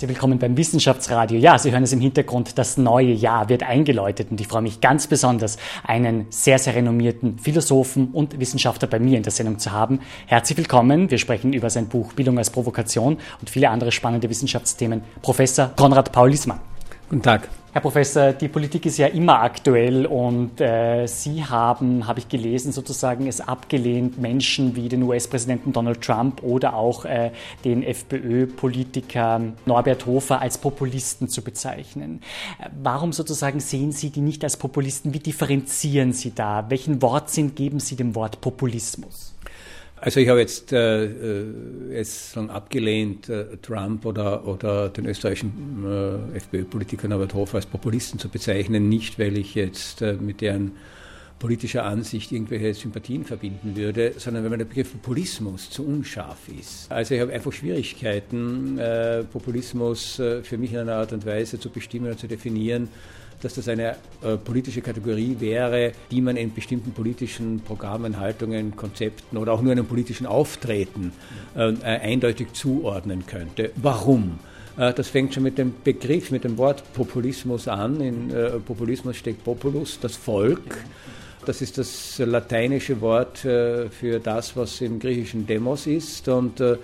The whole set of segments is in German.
Herzlich willkommen beim Wissenschaftsradio. Ja, Sie hören es im Hintergrund, das neue Jahr wird eingeläutet und ich freue mich ganz besonders, einen sehr, sehr renommierten Philosophen und Wissenschaftler bei mir in der Sendung zu haben. Herzlich willkommen. Wir sprechen über sein Buch Bildung als Provokation und viele andere spannende Wissenschaftsthemen. Professor Konrad Paul Liesmann. Guten Tag. Herr Professor, die Politik ist ja immer aktuell und äh, Sie haben, habe ich gelesen, sozusagen es abgelehnt, Menschen wie den US-Präsidenten Donald Trump oder auch äh, den FPÖ-Politiker Norbert Hofer als Populisten zu bezeichnen. Warum sozusagen sehen Sie die nicht als Populisten? Wie differenzieren Sie da? Welchen Wortsinn geben Sie dem Wort Populismus? Also ich habe jetzt äh, äh, es abgelehnt, äh, Trump oder, oder den österreichischen äh, FPÖ-Politiker Norbert Hofer als Populisten zu bezeichnen, nicht weil ich jetzt äh, mit deren politischer Ansicht irgendwelche Sympathien verbinden würde, sondern weil mir der Begriff Populismus zu unscharf ist. Also ich habe einfach Schwierigkeiten, äh, Populismus für mich in einer Art und Weise zu bestimmen und zu definieren, dass das eine äh, politische Kategorie wäre, die man in bestimmten politischen Programmen, Haltungen, Konzepten oder auch nur einem politischen Auftreten äh, eindeutig zuordnen könnte. Warum? Äh, das fängt schon mit dem Begriff, mit dem Wort Populismus an. In äh, Populismus steckt Populus, das Volk. Das ist das lateinische Wort äh, für das, was im griechischen Demos ist. Und äh,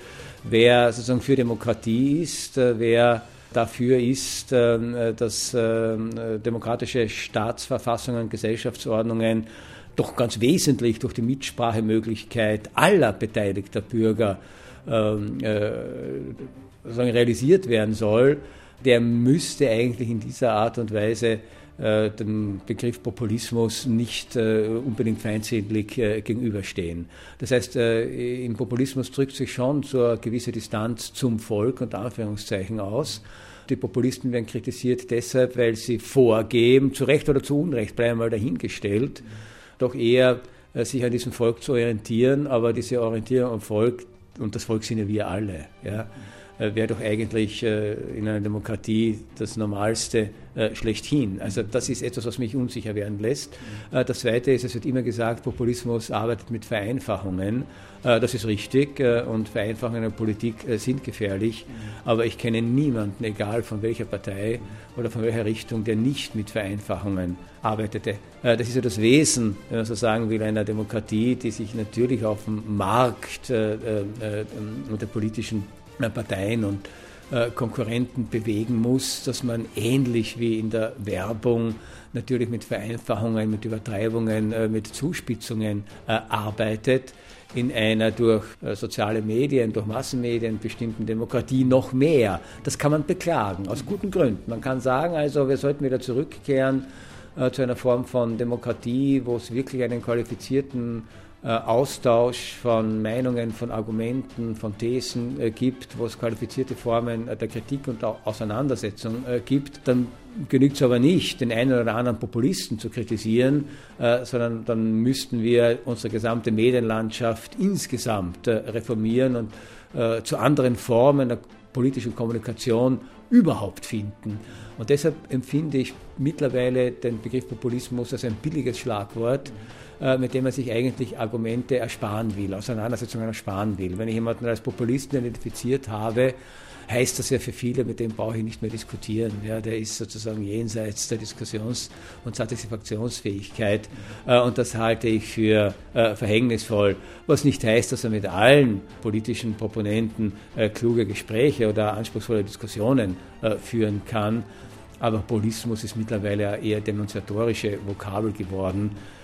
wer sozusagen für Demokratie ist, wer dafür ist, ähm, dass ähm, demokratische Staatsverfassungen, Gesellschaftsordnungen doch ganz wesentlich durch die Mitsprachemöglichkeit aller beteiligter Bürger ähm, äh, realisiert werden soll, der müsste eigentlich in dieser Art und Weise äh, dem Begriff Populismus nicht äh, unbedingt feindselig äh, gegenüberstehen. Das heißt, äh, im Populismus drückt sich schon so eine gewisse Distanz zum Volk und Anführungszeichen aus. Die Populisten werden kritisiert deshalb, weil sie vorgeben, zu Recht oder zu Unrecht, bleiben mal dahingestellt, doch eher äh, sich an diesem Volk zu orientieren, aber diese Orientierung am Volk, und das Volk sind ja wir alle, ja, äh, wäre doch eigentlich in einer Demokratie das Normalste äh, schlechthin. Also das ist etwas, was mich unsicher werden lässt. Das Zweite ist, es wird immer gesagt, Populismus arbeitet mit Vereinfachungen. Das ist richtig und Vereinfachungen in der Politik sind gefährlich. Aber ich kenne niemanden, egal von welcher Partei oder von welcher Richtung, der nicht mit Vereinfachungen arbeitete. Das ist ja das Wesen, wenn man so sagen will, einer Demokratie, die sich natürlich auf dem Markt unter politischen Parteien und äh, Konkurrenten bewegen muss, dass man ähnlich wie in der Werbung natürlich mit Vereinfachungen, mit Übertreibungen, äh, mit Zuspitzungen äh, arbeitet, in einer durch soziale Medien, durch Massenmedien bestimmten Demokratie noch mehr. Das kann man beklagen, aus guten Gründen. Man kann sagen, also wir sollten wieder zurückkehren zu einer Form von Demokratie, wo es wirklich einen qualifizierten äh, Austausch von Meinungen, von Argumenten, von Thesen äh, gibt, wo es qualifizierte Formen der Kritik und Auseinandersetzung äh, gibt, dann genügt es aber nicht, den einen oder anderen Populisten zu kritisieren, sondern dann müssten wir unsere gesamte Medienlandschaft insgesamt reformieren und zu anderen Formen der politischen Kommunikation überhaupt finden. Und deshalb empfinde ich mittlerweile den Begriff Populismus als ein billiges Schlagwort. Äh, mit dem man sich eigentlich Argumente ersparen will, Auseinandersetzungen ersparen will. Wenn ich jemanden als Populisten identifiziert habe, heißt das ja für viele, mit dem brauche ich nicht mehr diskutieren. Ja, der ist sozusagen jenseits der Diskussions- und Satisfaktionsfähigkeit. Äh, und das halte ich für äh, verhängnisvoll. Was nicht heißt, dass er mit allen politischen Proponenten äh, kluge Gespräche oder anspruchsvolle Diskussionen äh, führen kann. Aber Populismus ist mittlerweile eher demonstratorische Vokabel geworden äh,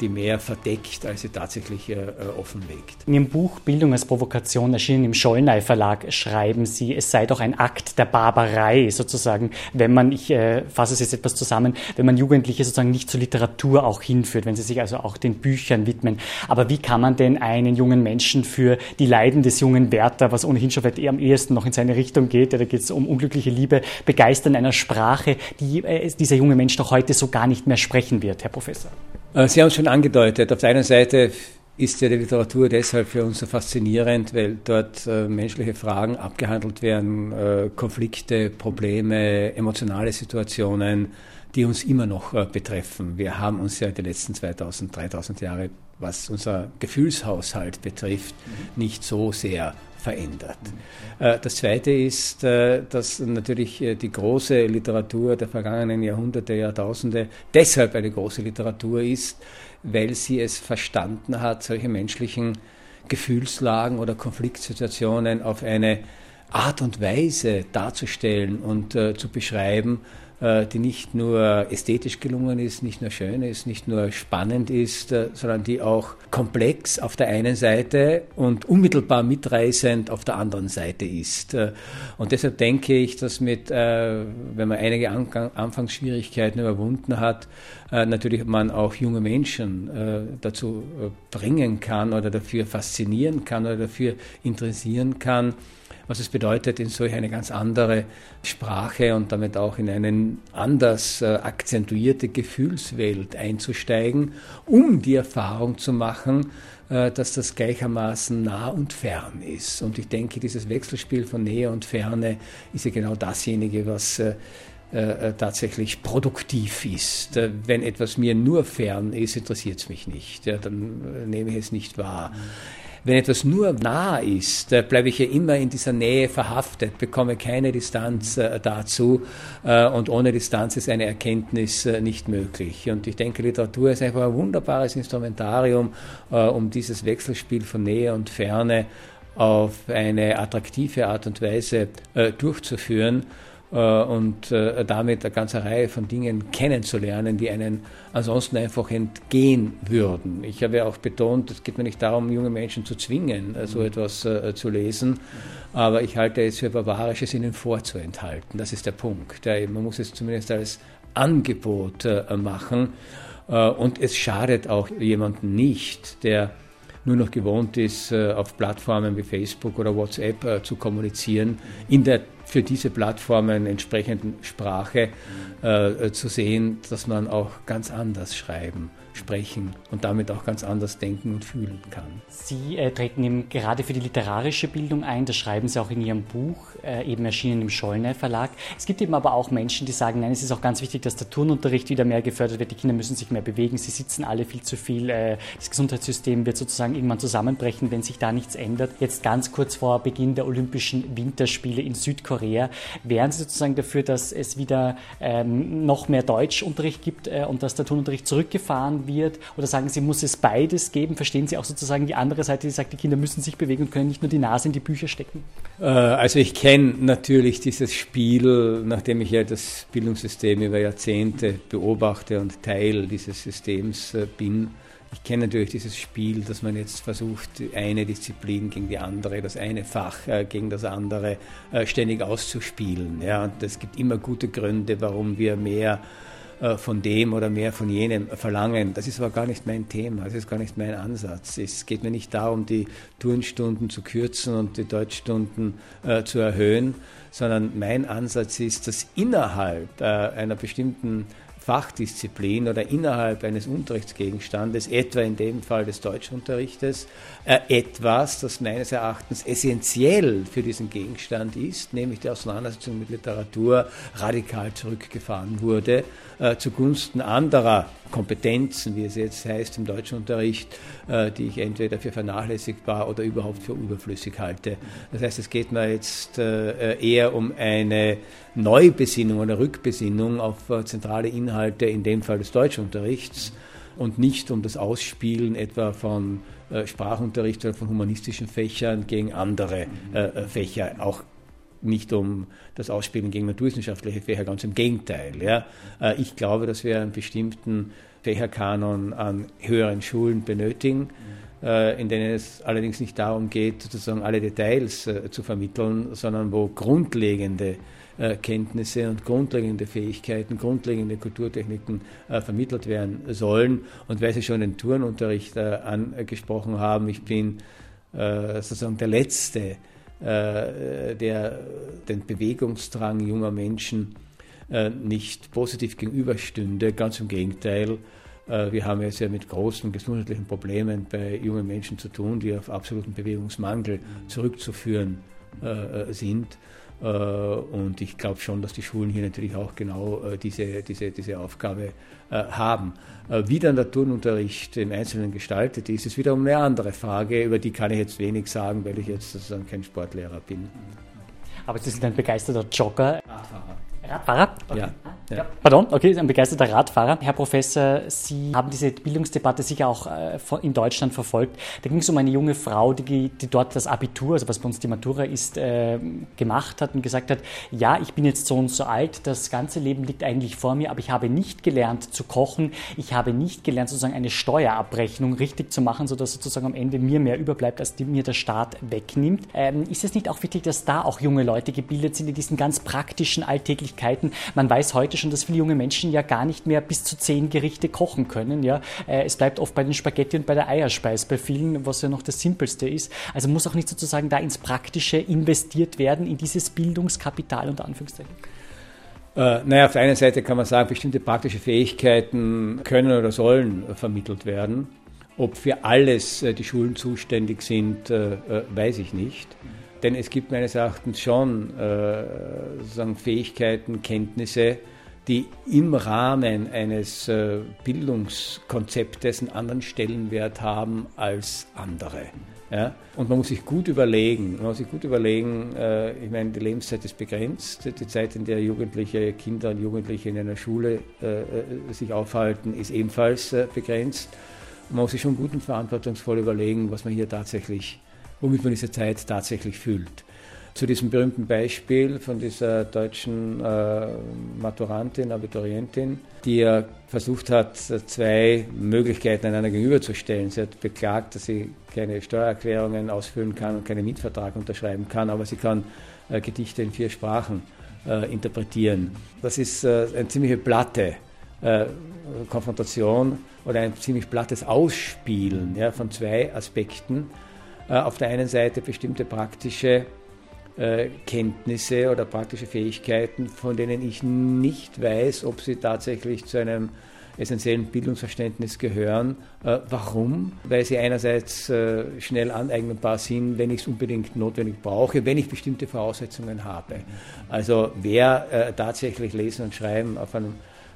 die mehr verdeckt, als sie tatsächlich äh, äh, offenlegt. In Ihrem Buch Bildung als Provokation, erschienen im Schollnei Verlag, schreiben Sie, es sei doch ein Akt der Barbarei, sozusagen, wenn man, ich äh, fasse es jetzt etwas zusammen, wenn man Jugendliche sozusagen nicht zur Literatur auch hinführt, wenn sie sich also auch den Büchern widmen. Aber wie kann man denn einen jungen Menschen für die Leiden des jungen Werther, was ohnehin schon vielleicht eher am ehesten noch in seine Richtung geht, ja, da geht es um unglückliche Liebe, begeistern einer Sprache, die äh, dieser junge Mensch doch heute so gar nicht mehr sprechen wird, Herr Professor? Äh, Sie haben es schon angedeutet. Auf der einen Seite ist ja die Literatur deshalb für uns so faszinierend, weil dort äh, menschliche Fragen abgehandelt werden, äh, Konflikte, Probleme, emotionale Situationen, die uns immer noch äh, betreffen. Wir haben uns ja die letzten 2000, 3000 Jahre, was unser Gefühlshaushalt betrifft, mhm. nicht so sehr verändert. Mhm. Das Zweite ist, äh, dass natürlich äh, die große Literatur der vergangenen Jahrhunderte, Jahrtausende deshalb eine große Literatur ist, weil sie es verstanden hat, solche menschlichen Gefühlslagen oder Konfliktsituationen auf eine Art und Weise darzustellen und äh, zu beschreiben, äh, die nicht nur ästhetisch gelungen ist, nicht nur schön ist, nicht nur spannend ist, äh, sondern die auch komplex auf der einen Seite und unmittelbar mitreißend auf der anderen Seite ist. Äh, und deshalb denke ich, dass mit, wenn man einige Anfangsschwierigkeiten überwunden hat, natürlich man auch junge Menschen dazu bringen kann oder dafür faszinieren kann oder dafür interessieren kann, was es bedeutet, in solch eine ganz andere Sprache und damit auch in eine anders äh, akzentuierte Gefühlswelt einzusteigen, um die Erfahrung zu machen, äh, dass das gleichermaßen nah und fern ist. Und ich denke, dieses Wechselspiel von Nähe und Ferne ist ja genau dasjenige, was äh, tatsächlich produktiv ist. Wenn etwas mir nur fern ist, interessiert es mich nicht. Ja, dann nehme ich es nicht wahr. Wenn etwas nur nah ist, bleibe ich ja immer in dieser Nähe verhaftet, bekomme keine Distanz äh, dazu äh, und ohne Distanz ist eine Erkenntnis äh, nicht möglich. Und ich denke, Literatur ist einfach ein wunderbares Instrumentarium, um dieses Wechselspiel von Nähe und Ferne auf eine attraktive Art und Weise durchzuführen. Äh, und äh, damit eine ganze Reihe von Dingen kennenzulernen, die einen ansonsten einfach entgehen würden. Ich habe ja auch betont, es geht mir nicht darum, junge Menschen zu zwingen, äh, so etwas zu lesen, aber ich halte es für barbarisch, es ihnen vorzuenthalten. Das ist der Punkt. Man muss es zumindest als Angebot machen und es schadet auch jemandem nicht, der nur noch gewohnt ist, auf Plattformen wie Facebook oder WhatsApp zu kommunizieren, in der für diese Plattformen entsprechenden Sprache äh, zu sehen, dass man auch ganz anders schreiben sprechen und damit auch ganz anders denken und fühlen kann. Sie äh, treten eben gerade für die literarische Bildung ein, das schreiben Sie auch in Ihrem Buch, äh, eben erschienen im Schollner Verlag. Es gibt eben aber auch Menschen, die sagen, nein, es ist auch ganz wichtig, dass der Turnunterricht wieder mehr gefördert wird, die Kinder müssen sich mehr bewegen, sie sitzen alle viel zu viel, äh, das Gesundheitssystem wird sozusagen irgendwann zusammenbrechen, wenn sich da nichts ändert. Jetzt ganz kurz vor Beginn der Olympischen Winterspiele in Südkorea, wären Sie sozusagen dafür, dass es wieder ähm, noch mehr Deutschunterricht gibt äh, und dass der Turnunterricht zurückgefahren wird? Oder sagen Sie, muss es beides geben? Verstehen Sie auch sozusagen die andere Seite, die sagt, die Kinder müssen sich bewegen und können nicht nur die Nase in die Bücher stecken? Äh, also ich kenne natürlich dieses Spiel, nachdem ich ja das Bildungssystem über Jahrzehnte beobachte und Teil dieses Systems äh, bin. Ich kenne natürlich dieses Spiel, dass man jetzt versucht, eine Disziplin gegen die andere, das eine Fach äh, gegen das andere ständig auszuspielen. Ja, und es gibt immer gute Gründe, warum wir mehr von dem oder mehr von jenem verlangen. Das ist aber gar nicht mein Thema, das ist gar nicht mein Ansatz. Es geht mir nicht darum, die Turnstunden zu kürzen und die Deutschstunden äh, zu erhöhen, sondern mein Ansatz ist, dass innerhalb äh, einer bestimmten Fachdisziplin oder innerhalb eines Unterrichtsgegenstandes, etwa in dem Fall des Deutschunterrichtes, äh, etwas, das meines Erachtens essentiell für diesen Gegenstand ist, nämlich die Auseinandersetzung mit Literatur, radikal zurückgefahren wurde, äh, zugunsten anderer Kompetenzen, wie es jetzt heißt im Deutschunterricht, äh, die ich entweder für vernachlässigbar oder überhaupt für überflüssig halte. Das heißt, es geht mir jetzt eher um eine Neubesinnung oder Rückbesinnung auf zentrale Inhalte, in dem Fall des Deutschunterrichts, und nicht um das Ausspielen etwa von Sprachunterricht oder von humanistischen Fächern gegen andere Fächer, auch nicht um das Ausspielen gegen naturwissenschaftliche Fächer, ganz im Gegenteil. Ja. Ich glaube, dass wir einen bestimmten Fächerkanon an höheren Schulen benötigen, äh, in denen es allerdings nicht darum geht, sozusagen alle Details äh, zu vermitteln, sondern wo grundlegende äh, Kenntnisse und grundlegende Fähigkeiten, grundlegende Kulturtechniken vermittelt werden sollen. Und weil Sie schon den Turnunterricht angesprochen haben, ich bin sozusagen der Letzte, der den Bewegungsdrang junger Menschen nicht positiv gegenüberstünde, ganz im Gegenteil. wir haben es ja mit großen gesundheitlichen Problemen bei jungen Menschen zu tun, die auf absoluten Bewegungsmangel zurückzuführen sind. Äh, und ich glaube schon, dass die Schulen hier natürlich auch genau äh, diese, diese, diese Aufgabe äh, haben. Wie dann der Turnunterricht im Einzelnen gestaltet ist, ist wiederum eine andere Frage, über die kann ich jetzt wenig sagen, weil ich jetzt sozusagen kein Sportlehrer bin. Aber Sie sind ein begeisterter Jogger. Radfahrer. Radfahrer? Okay. Ja. Ja. Pardon, okay, ein begeisterter Radfahrer. Herr Professor, Sie haben diese Bildungsdebatte sicher auch äh, in Deutschland verfolgt. Da ging es um eine junge Frau, die, die dort das Abitur, also was bei uns die Matura ist, äh, gemacht hat und gesagt hat, ja, ich bin jetzt so und so alt, das ganze Leben liegt eigentlich vor mir, aber ich habe nicht gelernt zu kochen, ich habe nicht gelernt sozusagen eine Steuerabrechnung richtig zu machen, sodass sozusagen am Ende mir mehr überbleibt, als die mir der Staat wegnimmt. Ähm, ist es nicht auch wichtig, dass da auch junge Leute gebildet sind in diesen ganz praktischen Alltäglichkeiten? Man weiß heute schon, dass viele junge Menschen ja gar nicht mehr bis zu zehn Gerichte kochen können. Ja, äh, es bleibt oft bei den Spaghetti und bei der Eierspeise, bei vielen, was ja noch das Simpelste ist. Also muss auch nicht sozusagen da ins Praktische investiert werden, in dieses Bildungskapital unter Anführungszeichen. Äh, naja, auf der einen Seite kann man sagen, bestimmte praktische Fähigkeiten können oder sollen vermittelt werden. Ob für alles äh, die Schulen zuständig sind, äh, weiß ich nicht. Denn es gibt meines Erachtens schon sozusagen Fähigkeiten, Kenntnisse, die im Rahmen eines äh, Bildungskonzeptes einen anderen Stellenwert haben als andere. Ja? Und man muss sich gut überlegen, man muss sich gut überlegen, äh, ich meine, die Lebenszeit ist begrenzt, die Zeit, in der Jugendliche, Kinder und Jugendliche in einer Schule äh, sich aufhalten, ist ebenfalls begrenzt. Man muss sich schon gut und verantwortungsvoll überlegen, was man hier tatsächlich, womit man diese Zeit tatsächlich füllt zu diesem berühmten Beispiel von dieser deutschen äh, Maturantin, Abiturientin, die ja versucht hat, zwei Möglichkeiten einander gegenüberzustellen. Sie hat beklagt, dass sie keine Steuererklärungen ausfüllen kann und keinen Mietvertrag unterschreiben kann, aber sie kann äh, Gedichte in vier Sprachen äh, interpretieren. Das ist äh, eine ziemlich platte äh, Konfrontation oder ein ziemlich plattes Ausspielen ja, von zwei Aspekten. Äh, auf der einen Seite bestimmte praktische äh, Kenntnisse oder praktische Fähigkeiten, von denen ich nicht weiß, ob sie tatsächlich zu einem essentiellen Bildungsverständnis gehören. Äh, warum? Weil sie einerseits äh, schnell aneignbar sind, wenn ich es unbedingt notwendig brauche, wenn ich bestimmte Voraussetzungen habe. Also wer tatsächlich lesen und schreiben auf einem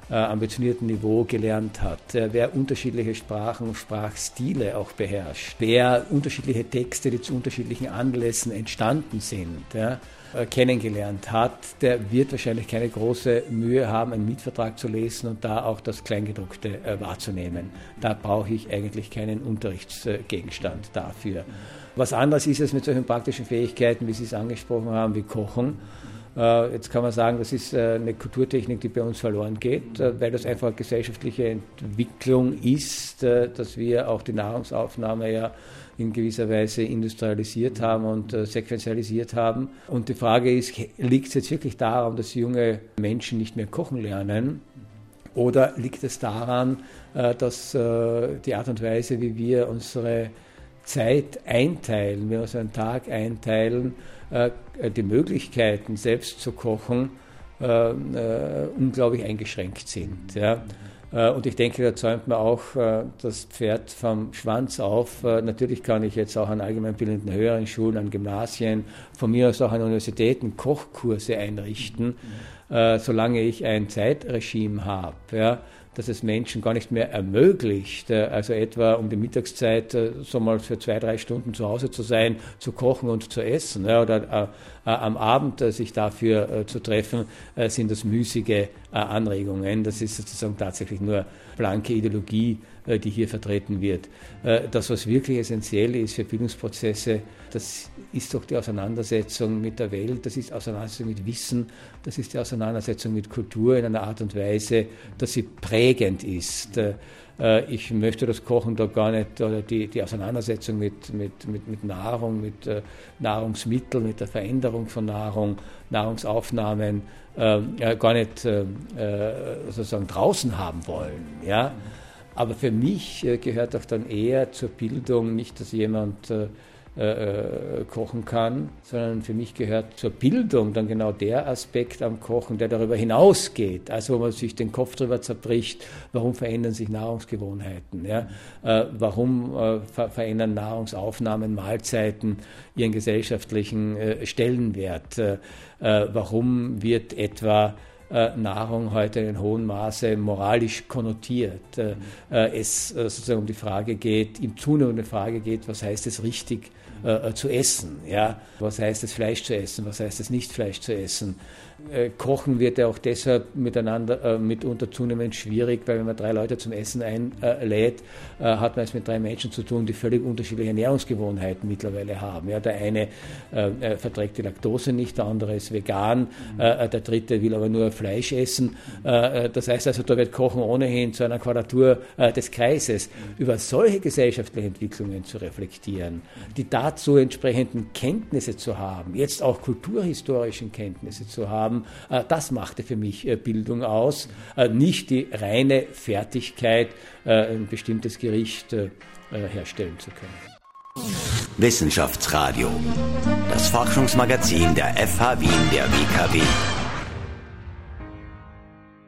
äh, ambitionierten Niveau gelernt hat, äh, wer unterschiedliche Sprachen und Sprachstile auch beherrscht, wer unterschiedliche Texte, die zu unterschiedlichen Anlässen entstanden sind, ja, äh, kennengelernt hat, der wird wahrscheinlich keine große Mühe haben, einen Mietvertrag zu lesen und da auch das Kleingedruckte äh, wahrzunehmen. Da brauche ich eigentlich keinen Unterrichtsgegenstand dafür. Was anderes ist es mit solchen praktischen Fähigkeiten, wie Sie es angesprochen haben, wie Kochen jetzt kann man sagen, das ist äh, eine Kulturtechnik, die bei uns verloren geht, äh, weil das einfach eine gesellschaftliche Entwicklung ist, dass wir auch die Nahrungsaufnahme ja in gewisser Weise industrialisiert haben und sequenzialisiert haben. Und die Frage ist, liegt es jetzt wirklich daran, dass junge Menschen nicht mehr kochen lernen? Oder liegt es daran, dass die Art und Weise, wie wir unsere Zeit einteilen, wir unseren Tag einteilen, äh, die Möglichkeiten, selbst zu kochen, äh, äh, unglaublich eingeschränkt sind. Und ich denke, da zäumt man auch das Pferd vom Schwanz auf. Natürlich kann ich jetzt auch an allgemeinbildenden höheren Schulen, an Gymnasien, von mir aus auch an Universitäten Kochkurse einrichten, solange ich ein Zeitregime habe. Dass es Menschen gar nicht mehr ermöglicht, äh, also etwa um die Mittagszeit äh, so mal für zwei, drei Stunden zu Hause zu sein, zu kochen und zu essen oder äh, am Abend sich dafür zu treffen, sind das müßige Anregungen. Das ist sozusagen tatsächlich nur blanke Ideologie, die hier vertreten wird. Das, was wirklich essentiell ist für Bildungsprozesse, das ist doch die Auseinandersetzung mit der Welt, das ist Auseinandersetzung mit Wissen, das ist die Auseinandersetzung mit Kultur in einer Art und Weise, dass sie prägend ist. Äh, ich möchte das Kochen da gar nicht, oder die, die Auseinandersetzung mit, mit, mit, mit Nahrung, mit äh, Nahrungsmitteln, mit der Veränderung von Nahrung, Nahrungsaufnahmen äh, gar nicht äh, sozusagen draußen haben wollen. Ja? Aber für mich gehört auch dann eher zur Bildung nicht, dass jemand äh, kochen kann, sondern für mich gehört zur Bildung dann genau der Aspekt am Kochen, der darüber hinausgeht. Also wo man sich den Kopf darüber zerbricht, warum verändern sich Nahrungsgewohnheiten, ja? Äh, warum äh, ver verändern Nahrungsaufnahmen, Mahlzeiten ihren gesellschaftlichen äh, Stellenwert, äh, äh, warum wird etwa Nahrung heute in hohem Maße moralisch konnotiert. Es sozusagen um die Frage geht, im zunehmende Frage geht, was heißt es richtig äh, zu essen. Ja? Was heißt es, Fleisch zu essen? Was heißt es, nicht Fleisch zu essen? Äh, Kochen wird ja auch deshalb miteinander äh, mitunter zunehmend schwierig, weil wenn man drei Leute zum Essen einlädt, äh, hat man es mit drei Menschen zu tun, die völlig unterschiedliche Ernährungsgewohnheiten mittlerweile haben. Ja, der eine äh, verträgt die Laktose nicht, der andere ist vegan, äh, der dritte will aber nur Fleisch essen. Äh, das heißt also, da wird Kochen ohnehin zu einer Quadratur des Kreises. Über solche gesellschaftlichen Entwicklungen zu reflektieren, die dazu entsprechenden Kenntnisse zu haben, jetzt auch kulturhistorischen Kenntnisse zu haben, haben, äh, das machte für mich äh, Bildung aus, äh, nicht die reine Fertigkeit, ein bestimmtes Gericht herstellen zu können. Wissenschaftsradio, das Forschungsmagazin der FH Wien der WKW.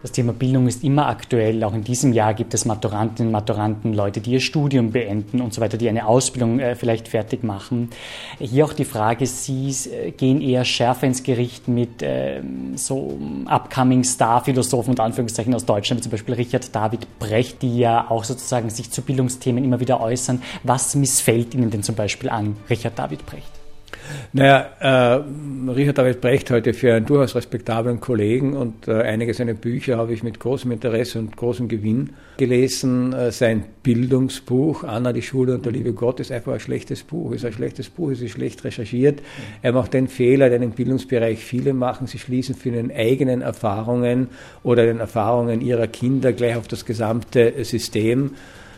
Das Thema Bildung ist immer aktuell. Auch in diesem Jahr gibt es Maturantinnen, Maturanten, Leute, die ihr Studium beenden und so weiter, die eine Ausbildung äh, vielleicht fertig machen. Hier auch die Frage, Sie äh, gehen eher schärfer ins Gericht mit äh, so upcoming Star-Philosophen und Anführungszeichen aus Deutschland, wie zum Beispiel Richard David Brecht, die ja auch sozusagen sich zu Bildungsthemen immer wieder äußern. Was missfällt Ihnen denn zum Beispiel an Richard David Brecht? Naja, äh, Richard David Brecht heute für einen durchaus respektablen Kollegen und äh, einige seiner Bücher habe ich mit großem Interesse und großem Gewinn gelesen. Äh, sein Bildungsbuch, Anna, die Schule und der liebe Gott, ist einfach ein schlechtes Buch. Ist ein schlechtes Buch, es ist schlecht recherchiert. Er macht den Fehler, den im Bildungsbereich viele machen. Sie schließen für den eigenen Erfahrungen oder den Erfahrungen ihrer Kinder gleich auf das gesamte System.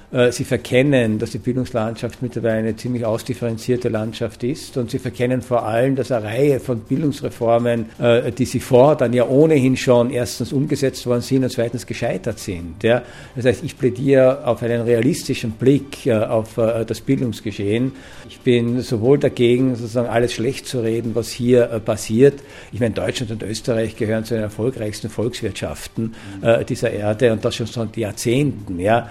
Äh, sie verkennen, dass die Bildungslandschaft mittlerweile eine ziemlich ausdifferenzierte Landschaft ist und sie verkennen vor allem, dass eine Reihe von Bildungsreformen, äh, die sie fordern, ja ohnehin schon erstens umgesetzt worden sind und zweitens gescheitert sind. Das heißt, ich plädiere auf einen realistischen Blick äh, auf das Bildungsgeschehen. Ich bin sowohl dagegen, sozusagen alles schlecht zu reden, was hier passiert. Ich meine, Deutschland und Österreich gehören zu den erfolgreichsten Volkswirtschaften dieser Erde und das schon seit Jahrzehnten. Ja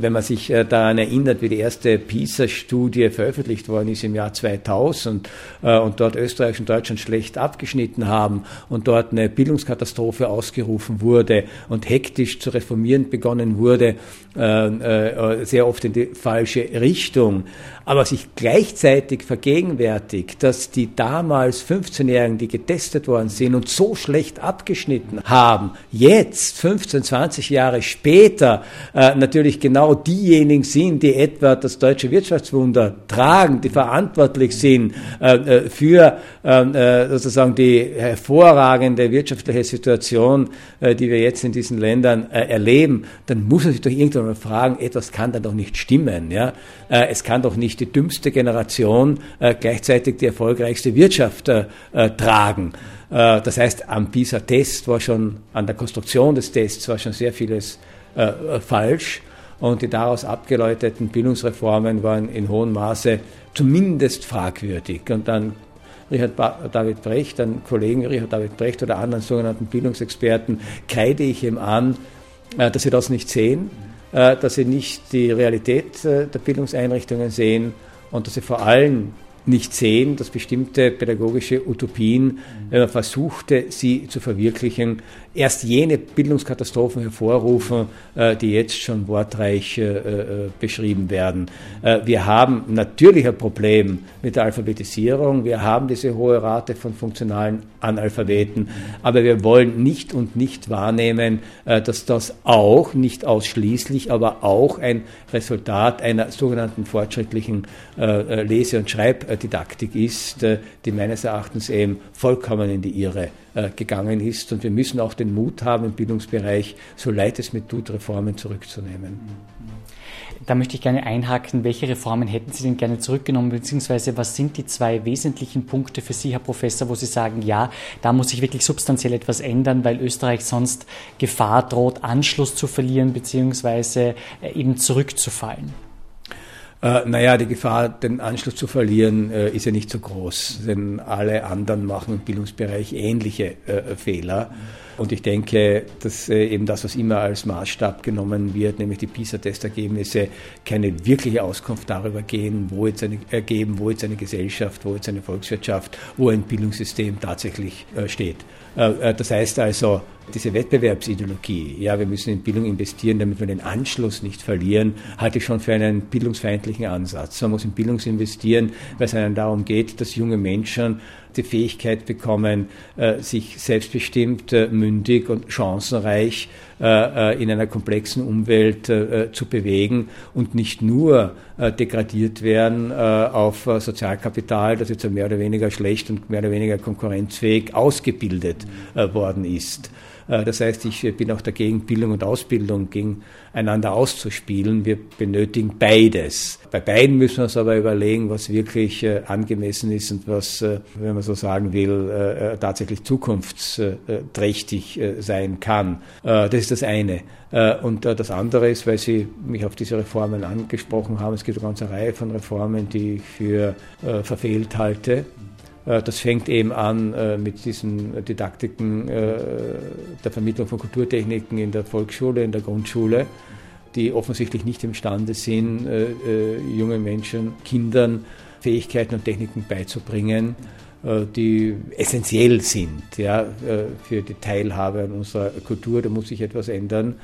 wenn man sich äh, daran erinnert, wie die erste PISA-Studie veröffentlicht worden ist im Jahr 2000 und dort Österreich und Deutschland schlecht abgeschnitten haben und dort eine Bildungskatastrophe ausgerufen wurde und hektisch zu reformieren begonnen wurde, sehr oft in die falsche Richtung. Aber sich gleichzeitig vergegenwärtigt, dass die damals 15-Jährigen, die getestet worden sind und so schlecht abgeschnitten haben, jetzt 15, 20 Jahre später äh, natürlich genau diejenigen sind, die etwa das deutsche Wirtschaftswunder tragen, die verantwortlich sind äh, äh für ähm, äh, sozusagen die hervorragende wirtschaftliche Situation, äh, die wir jetzt in diesen Ländern äh, erleben, dann muss man sich doch irgendwann mal fragen, etwas kann da doch nicht stimmen. Ja? es kann doch nicht die dümmste Generation äh, gleichzeitig die erfolgreichste Wirtschaft äh, äh, tragen. Äh, das heißt, am PISA-Test war schon, an der Konstruktion des Tests war schon sehr vieles äh, falsch und die daraus abgeleiteten Bildungsreformen waren in hohem Maße zumindest fragwürdig. Und dann Richard David Brecht, dann Kollegen Richard David Brecht oder anderen sogenannten Bildungsexperten, kreide ich ihm an, äh, dass sie das nicht sehen äh, dass sie nicht die Realität äh, der Bildungseinrichtungen sehen und dass sie vor allem nicht sehen, dass bestimmte pädagogische Utopien, wenn man versuchte, sie zu verwirklichen, erst jene Bildungskatastrophen hervorrufen, äh, die jetzt schon wortreich äh, äh, beschrieben werden. Wir haben natürlich ein Problem mit der Alphabetisierung. Wir haben diese hohe Rate von funktionalen Analphabeten. Aber wir wollen nicht und nicht wahrnehmen, dass das auch, nicht ausschließlich, aber auch ein Resultat einer sogenannten fortschrittlichen Lese- und Schreibdidaktik ist, die meines Erachtens eben vollkommen in die Irre äh, gegangen ist. Und wir müssen auch den Mut haben, im Bildungsbereich, so leid es mir tut, Reformen zurückzunehmen. Da möchte ich gerne einhaken, welche Reformen hätten Sie denn gerne zurückgenommen, beziehungsweise was sind die zwei wesentlichen Punkte für Sie, Herr Professor, wo Sie sagen, ja, da muss sich wirklich substanziell etwas ändern, weil Österreich sonst Gefahr droht, Anschluss zu verlieren, beziehungsweise äh, eben zurückzufallen? Äh, naja, die Gefahr, den Anschluss zu verlieren, äh, ist ja nicht so groß, denn alle anderen machen im Bildungsbereich ähnliche äh, Fehler. Und ich denke, dass äh, eben das, was immer als Maßstab genommen wird, nämlich die PISA-Testergebnisse, keine wirkliche Auskunft darüber gehen, wo jetzt eine, ergeben, wo jetzt eine Gesellschaft, wo jetzt eine Volkswirtschaft, wo ein Bildungssystem tatsächlich äh, steht. Äh, das heißt also, diese Wettbewerbsideologie, ja, wir müssen in Bildung investieren, damit wir den Anschluss nicht verlieren, halte ich schon für einen bildungsfeindlichen Ansatz. Man muss in Bildung investieren, weil es einem darum geht, dass junge Menschen die Fähigkeit bekommen, äh, sich selbstbestimmt, äh, mündig und chancenreich äh, in einer komplexen Umwelt zu bewegen und nicht nur degradiert werden auf Sozialkapital, das jetzt mehr oder weniger schlecht und mehr oder weniger konkurrenzfähig ausgebildet worden ist. Äh, das heißt, ich bin auch dagegen, Bildung und Ausbildung gegeneinander auszuspielen. Wir benötigen beides. Bei beiden müssen wir uns aber überlegen, was wirklich äh, angemessen ist und was, äh, wenn man so sagen will, tatsächlich zukunftsträchtig sein kann. Das ist das eine. Und das andere ist, weil Sie mich auf diese Reformen angesprochen haben, es gibt eine ganze Reihe von Reformen, die ich für verfehlt halte. Äh, das fängt eben an äh, mit diesen Didaktiken äh, der Vermittlung von Kulturtechniken in der Volksschule, in der Grundschule, die offensichtlich nicht imstande sind, jungen Menschen, Kindern Fähigkeiten und Techniken beizubringen, die essentiell sind ja, äh, für die Teilhabe an unserer Kultur. Da muss sich etwas ändern.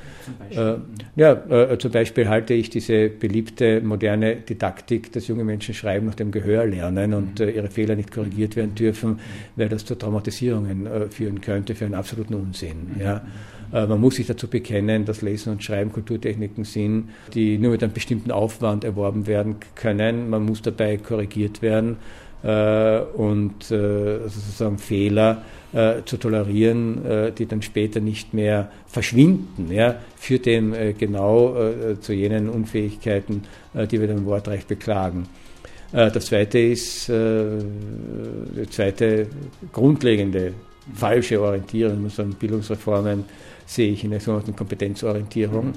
Äh, ja, zum Beispiel halte ich diese beliebte moderne Didaktik, dass junge Menschen schreiben nach dem Gehör lernen und mhm. ihre Fehler nicht korrigiert werden dürfen, weil das zu Traumatisierungen führen könnte, für einen absoluten Unsinn. Mhm. Ja. Man muss sich dazu bekennen, dass Lesen und Schreiben Kulturtechniken sind, die nur mit einem bestimmten Aufwand erworben werden können. Man muss dabei korrigiert werden äh, und äh, sozusagen Fehler äh, zu tolerieren, äh, die dann später nicht mehr verschwinden, ja, führt äh, genau äh, zu jenen Unfähigkeiten, die wir dann im Wortrecht beklagen. das zweite ist, die zweite grundlegende falsche Orientierung in unseren Bildungsreformen sehe ich in der sogenannten Kompetenzorientierung.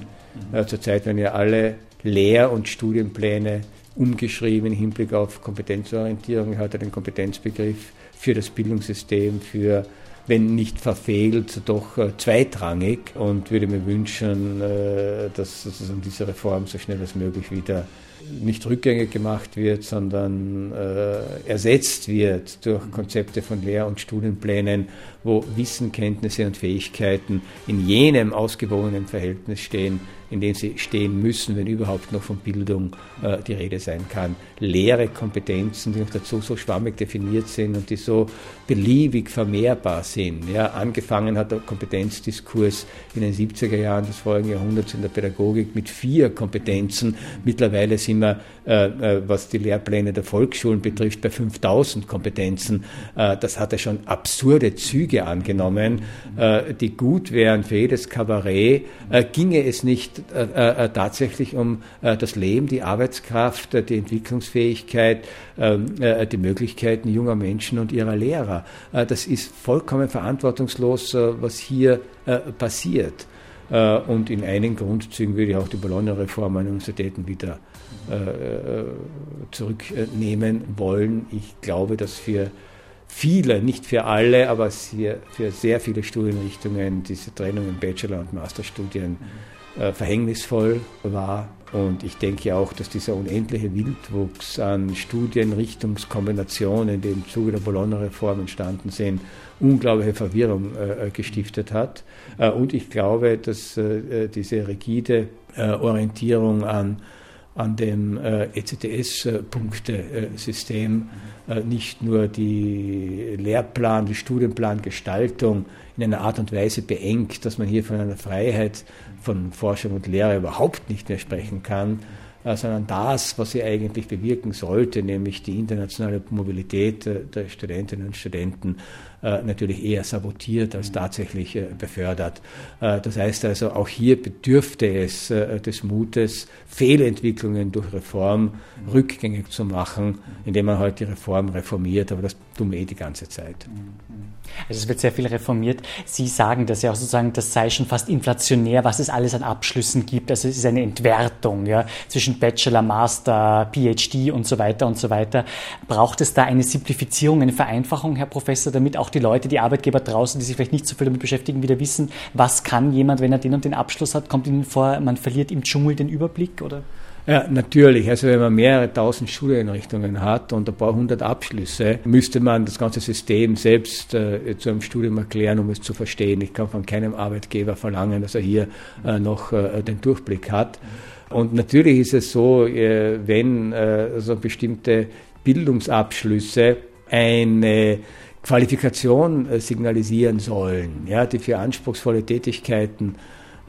Mhm. Zurzeit werden ja alle Lehr- und Studienpläne umgeschrieben im Hinblick auf Kompetenzorientierung. Er hat den Kompetenzbegriff für das Bildungssystem, für wenn nicht verfehlt, doch äh, zweitrangig und würde mir wünschen, äh, dass sozusagen diese Reform so schnell als möglich wieder nicht rückgängig gemacht wird, sondern äh, ersetzt wird durch Konzepte von Lehr- und Studienplänen, wo Wissen, Kenntnisse und Fähigkeiten in jenem ausgewogenen Verhältnis stehen, in dem sie stehen müssen, wenn überhaupt noch von Bildung äh, die Rede sein kann. Leere Kompetenzen, die noch dazu so schwammig definiert sind und die so beliebig vermehrbar sind. Ja, angefangen hat der Kompetenzdiskurs in den 70er Jahren des vorigen Jahrhunderts in der Pädagogik mit vier Kompetenzen. Mittlerweile sind wir, äh, äh, was die Lehrpläne der Volksschulen betrifft, bei 5000 Kompetenzen. Äh, das hatte schon absurde Züge angenommen, äh, die gut wären für jedes Kabarett. Äh, ginge es nicht äh, tatsächlich um das Leben, die Arbeitskraft, die Entwicklungsfähigkeit, ähm, die Möglichkeiten junger Menschen und ihrer Lehrer. das ist vollkommen verantwortungslos, was hier passiert. und in einigen Grundzügen würde ich auch die Bologna-Reform an Universitäten wieder zurücknehmen wollen. Ich glaube, dass für viele, nicht für alle, aber für sehr viele Studienrichtungen diese Trennung in Bachelor- und Masterstudien äh, verhängnisvoll war. Und ich denke auch, dass dieser unendliche Wildwuchs an Studienrichtungskombinationen, die im Zuge der Bologna-Reform entstanden sind, unglaubliche Verwirrung äh, gestiftet hat. Äh, und ich glaube, dass äh, diese rigide äh, Orientierung an an dem äh, ECTS-Punktesystem äh, nicht nur die Lehrplan, die Studienplangestaltung in einer Art und Weise beengt, dass man hier von einer Freiheit von Forschung und Lehre überhaupt nicht mehr sprechen kann, äh, sondern das, was sie eigentlich bewirken sollte, nämlich die internationale Mobilität äh, der Studentinnen und Studenten, äh, natürlich eher sabotiert als tatsächlich befördert. Das heißt also, auch hier bedürfte es des Mutes, Fehlentwicklungen durch Reform rückgängig zu machen, indem man halt die Reform reformiert. Aber das wir eh die ganze Zeit. Also es wird sehr viel reformiert. Sie sagen das ja auch sozusagen, das sei schon fast inflationär, was es alles an Abschlüssen gibt. Also es ist eine Entwertung ja, zwischen Bachelor, Master, PhD und so weiter und so weiter. Braucht es da eine Simplifizierung, eine Vereinfachung, Herr Professor, damit auch die Leute, die Arbeitgeber draußen, die sich vielleicht nicht so viel damit beschäftigen, wieder wissen, was kann jemand, wenn er den und den Abschluss hat? Kommt Ihnen vor, man verliert im Dschungel den Überblick? Oder? Ja, natürlich. Also wenn man mehrere tausend Schuleinrichtungen hat und ein paar hundert Abschlüsse, müsste man das ganze System selbst äh, zu einem Studium erklären, um es zu verstehen. Ich kann von keinem Arbeitgeber verlangen, dass er hier äh, noch äh, den Durchblick hat. Und natürlich ist es so, äh, wenn äh, so bestimmte Bildungsabschlüsse eine Qualifikation äh, signalisieren sollen, ja, die für anspruchsvolle Tätigkeiten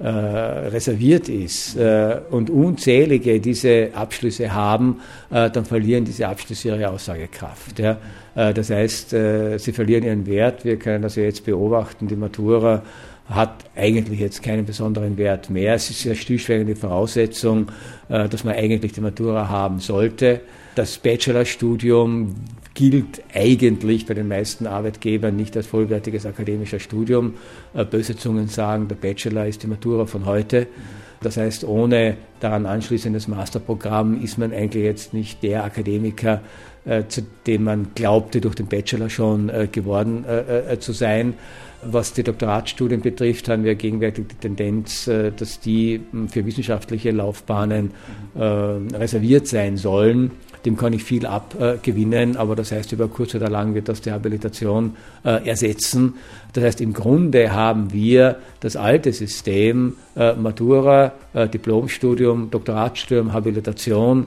äh, reserviert ist äh, und unzählige diese Abschlüsse haben, äh, dann verlieren diese Abschlüsse ihre Aussagekraft. Ja. Äh, das heißt, äh, sie verlieren ihren Wert. Wir können das ja jetzt beobachten. Die Matura hat eigentlich jetzt keinen besonderen Wert mehr. Es ist eine stillschweigende Voraussetzung, äh, dass man eigentlich die Matura haben sollte. Das Bachelorstudium gilt eigentlich bei den meisten Arbeitgebern nicht als vollwertiges akademisches Studium. Äh, böse Zungen sagen, der Bachelor ist die Matura von heute. Das heißt, ohne daran anschließendes Masterprogramm ist man eigentlich jetzt nicht der Akademiker, zu dem man glaubte, durch den Bachelor schon äh, geworden äh, äh, zu sein. Was die Doktoratstudien betrifft, haben wir gegenwärtig die Tendenz, äh, dass die für wissenschaftliche Laufbahnen reserviert sein sollen dem kann ich viel abgewinnen, aber das heißt, über kurz oder lang wird das die Habilitation äh, ersetzen. Das heißt, im Grunde haben wir das alte System äh, Matura, äh, Diplomstudium, Doktoratstudium, Habilitation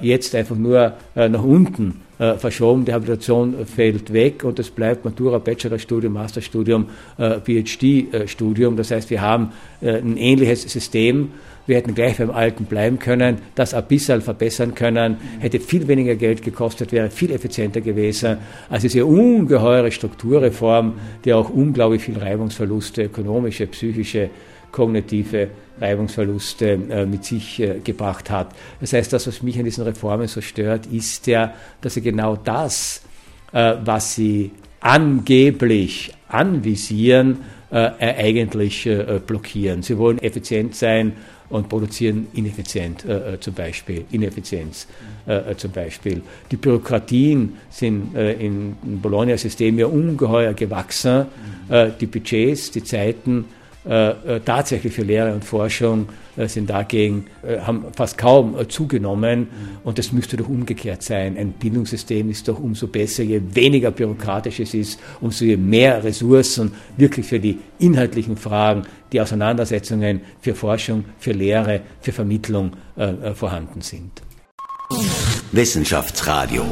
jetzt einfach nur nach unten verschoben. Die Habilitation fällt weg und es bleibt Matura, Bachelorstudium, Masterstudium, PhD-Studium. Das heißt, wir haben ein ähnliches System wir hätten gleich beim Alten bleiben können, das ein bisschen verbessern können, hätte viel weniger Geld gekostet, wäre viel effizienter gewesen. Also diese ungeheure Strukturreform, die auch unglaublich viel Reibungsverluste, ökonomische, psychische, kognitive Reibungsverluste äh, mit sich äh, gebracht hat. Das heißt, das, was mich an diesen Reformen so stört, ist ja, dass sie genau das, äh, was sie angeblich anvisieren, äh, eigentlich äh, blockieren. Sie wollen effizient sein und produzieren ineffizient äh, äh, zum Beispiel, Ineffizienz äh, äh, zum Beispiel. Die Bürokratien sind äh, im Bologna-System ja ungeheuer gewachsen. Äh, die Budgets, die Zeiten äh, tatsächlich für Lehre und Forschung äh, sind dagegen, äh, haben fast kaum zugenommen. Und das müsste doch umgekehrt sein. Ein Bildungssystem ist doch umso besser, je weniger bürokratisch es ist, umso mehr Ressourcen wirklich für die inhaltlichen Fragen, die Auseinandersetzungen für Forschung, für Lehre, für Vermittlung äh, vorhanden sind. Wissenschaftsradio,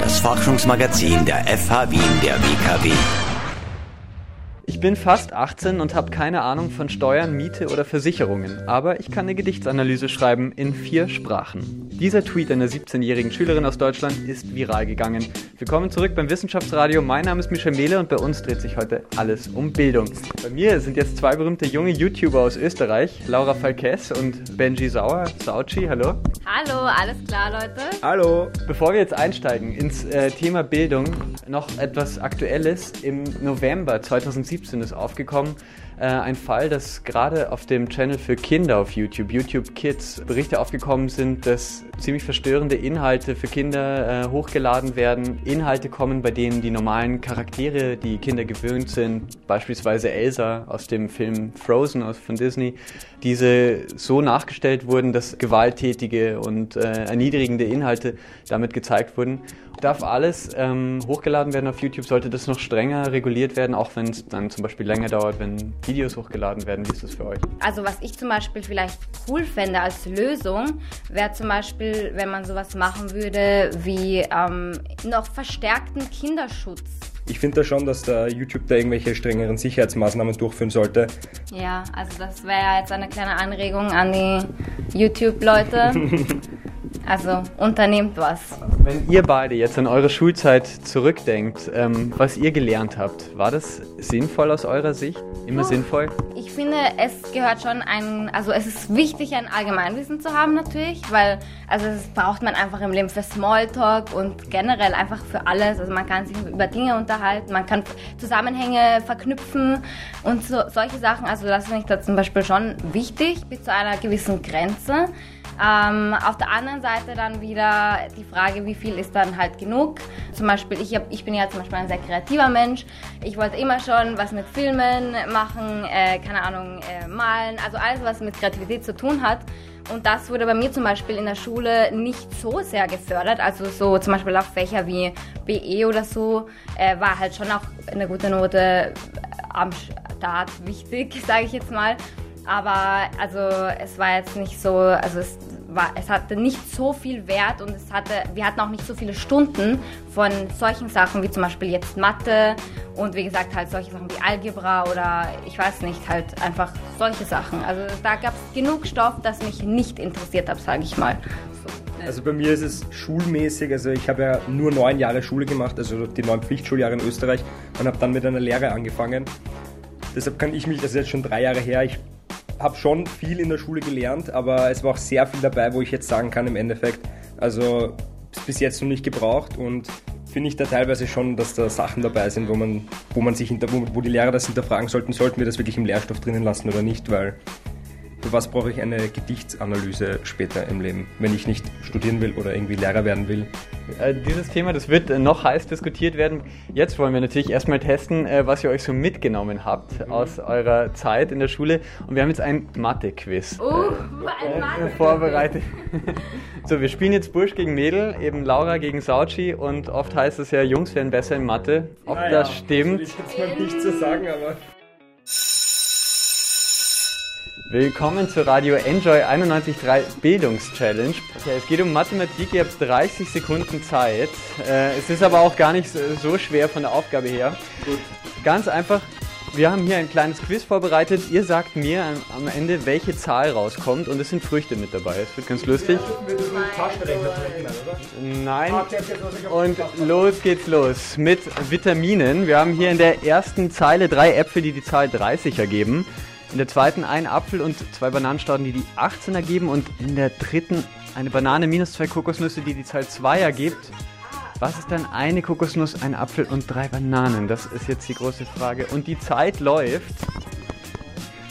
das Forschungsmagazin der FH Wien der WKW. Ich bin fast 18 und habe keine Ahnung von Steuern, Miete oder Versicherungen, aber ich kann eine Gedichtsanalyse schreiben in vier Sprachen. Dieser Tweet einer 17-jährigen Schülerin aus Deutschland ist viral gegangen. Willkommen zurück beim Wissenschaftsradio. Mein Name ist Michel Mehle und bei uns dreht sich heute alles um Bildung. Bei mir sind jetzt zwei berühmte junge YouTuber aus Österreich, Laura Falkes und Benji Sauer. Sauci, hallo. Hallo, alles klar, Leute? Hallo. Bevor wir jetzt einsteigen ins äh, Thema Bildung, noch etwas Aktuelles. Im November 2017 2017 ist aufgekommen. Äh, ein Fall, dass gerade auf dem Channel für Kinder auf YouTube, YouTube Kids, Berichte aufgekommen sind, dass ziemlich verstörende Inhalte für Kinder äh, hochgeladen werden. Inhalte kommen, bei denen die normalen Charaktere, die Kinder gewöhnt sind, beispielsweise Elsa aus dem Film Frozen von Disney, diese so nachgestellt wurden, dass gewalttätige und äh, erniedrigende Inhalte damit gezeigt wurden darf alles ähm, hochgeladen werden auf YouTube? Sollte das noch strenger reguliert werden, auch wenn es dann zum Beispiel länger dauert, wenn Videos hochgeladen werden? Wie ist das für euch? Also was ich zum Beispiel vielleicht cool fände als Lösung, wäre zum Beispiel, wenn man sowas machen würde wie ähm, noch verstärkten Kinderschutz. Ich finde da schon, dass da YouTube da irgendwelche strengeren Sicherheitsmaßnahmen durchführen sollte. Ja, also das wäre jetzt eine kleine Anregung an die YouTube-Leute. Also unternehmt was. Wenn ihr beide jetzt an eure Schulzeit zurückdenkt, ähm, was ihr gelernt habt, war das sinnvoll aus eurer Sicht? Immer oh. sinnvoll? Ich finde, es gehört schon ein, also es ist wichtig, ein Allgemeinwissen zu haben natürlich, weil also das braucht man einfach im Leben für Smalltalk und generell einfach für alles. Also man kann sich über Dinge unterhalten, man kann Zusammenhänge verknüpfen und so, solche Sachen. Also das finde ich da zum Beispiel schon wichtig bis zu einer gewissen Grenze. Ähm, auf der anderen Seite dann wieder die Frage, wie viel ist dann halt genug. Zum Beispiel, ich, hab, ich bin ja zum Beispiel ein sehr kreativer Mensch. Ich wollte immer schon was mit Filmen machen, äh, keine Ahnung, äh, malen, also alles, was mit Kreativität zu tun hat. Und das wurde bei mir zum Beispiel in der Schule nicht so sehr gefördert. Also so zum Beispiel auch Fächer wie BE oder so äh, war halt schon auch eine gute Note am Start wichtig, sage ich jetzt mal. Aber also es war jetzt nicht so, also es war, es hatte nicht so viel Wert und es hatte, wir hatten auch nicht so viele Stunden von solchen Sachen wie zum Beispiel jetzt Mathe und wie gesagt halt solche Sachen wie Algebra oder ich weiß nicht, halt einfach solche Sachen. Also da gab es genug Stoff, das mich nicht interessiert hat, sage ich mal. Also bei mir ist es schulmäßig, also ich habe ja nur neun Jahre Schule gemacht, also die neun Pflichtschuljahre in Österreich und habe dann mit einer Lehre angefangen. Deshalb kann ich mich, das ist jetzt schon drei Jahre her, ich habe schon viel in der Schule gelernt, aber es war auch sehr viel dabei, wo ich jetzt sagen kann im Endeffekt, also bis jetzt noch nicht gebraucht und finde ich da teilweise schon, dass da Sachen dabei sind, wo man, wo man sich hinter, wo, wo die Lehrer das hinterfragen sollten, sollten wir das wirklich im Lehrstoff drinnen lassen oder nicht, weil für was brauche ich eine Gedichtsanalyse später im Leben, wenn ich nicht studieren will oder irgendwie Lehrer werden will? Äh, dieses Thema, das wird äh, noch heiß diskutiert werden. Jetzt wollen wir natürlich erstmal testen, äh, was ihr euch so mitgenommen habt mhm. aus eurer Zeit in der Schule. Und wir haben jetzt ein Mathe-Quiz oh, ein Mathe vorbereitet. so, wir spielen jetzt Bursch gegen Mädel, eben Laura gegen Sauci und oft heißt es ja, Jungs werden besser in Mathe. Ob naja, das stimmt? Das will ich jetzt mal nicht so sagen, aber... Willkommen zur Radio Enjoy 91.3 Bildungschallenge. Okay, es geht um Mathematik, ihr habt 30 Sekunden Zeit. Äh, es ist aber auch gar nicht so schwer von der Aufgabe her. Gut. Ganz einfach, wir haben hier ein kleines Quiz vorbereitet. Ihr sagt mir am Ende, welche Zahl rauskommt und es sind Früchte mit dabei. Es wird ganz lustig. Nein. Und los geht's los mit Vitaminen. Wir haben hier in der ersten Zeile drei Äpfel, die die Zahl 30 ergeben. In der zweiten ein Apfel und zwei Bananenstauden, die die 18 ergeben. Und in der dritten eine Banane minus zwei Kokosnüsse, die die Zahl 2 ergibt. Was ist dann eine Kokosnuss, ein Apfel und drei Bananen? Das ist jetzt die große Frage. Und die Zeit läuft.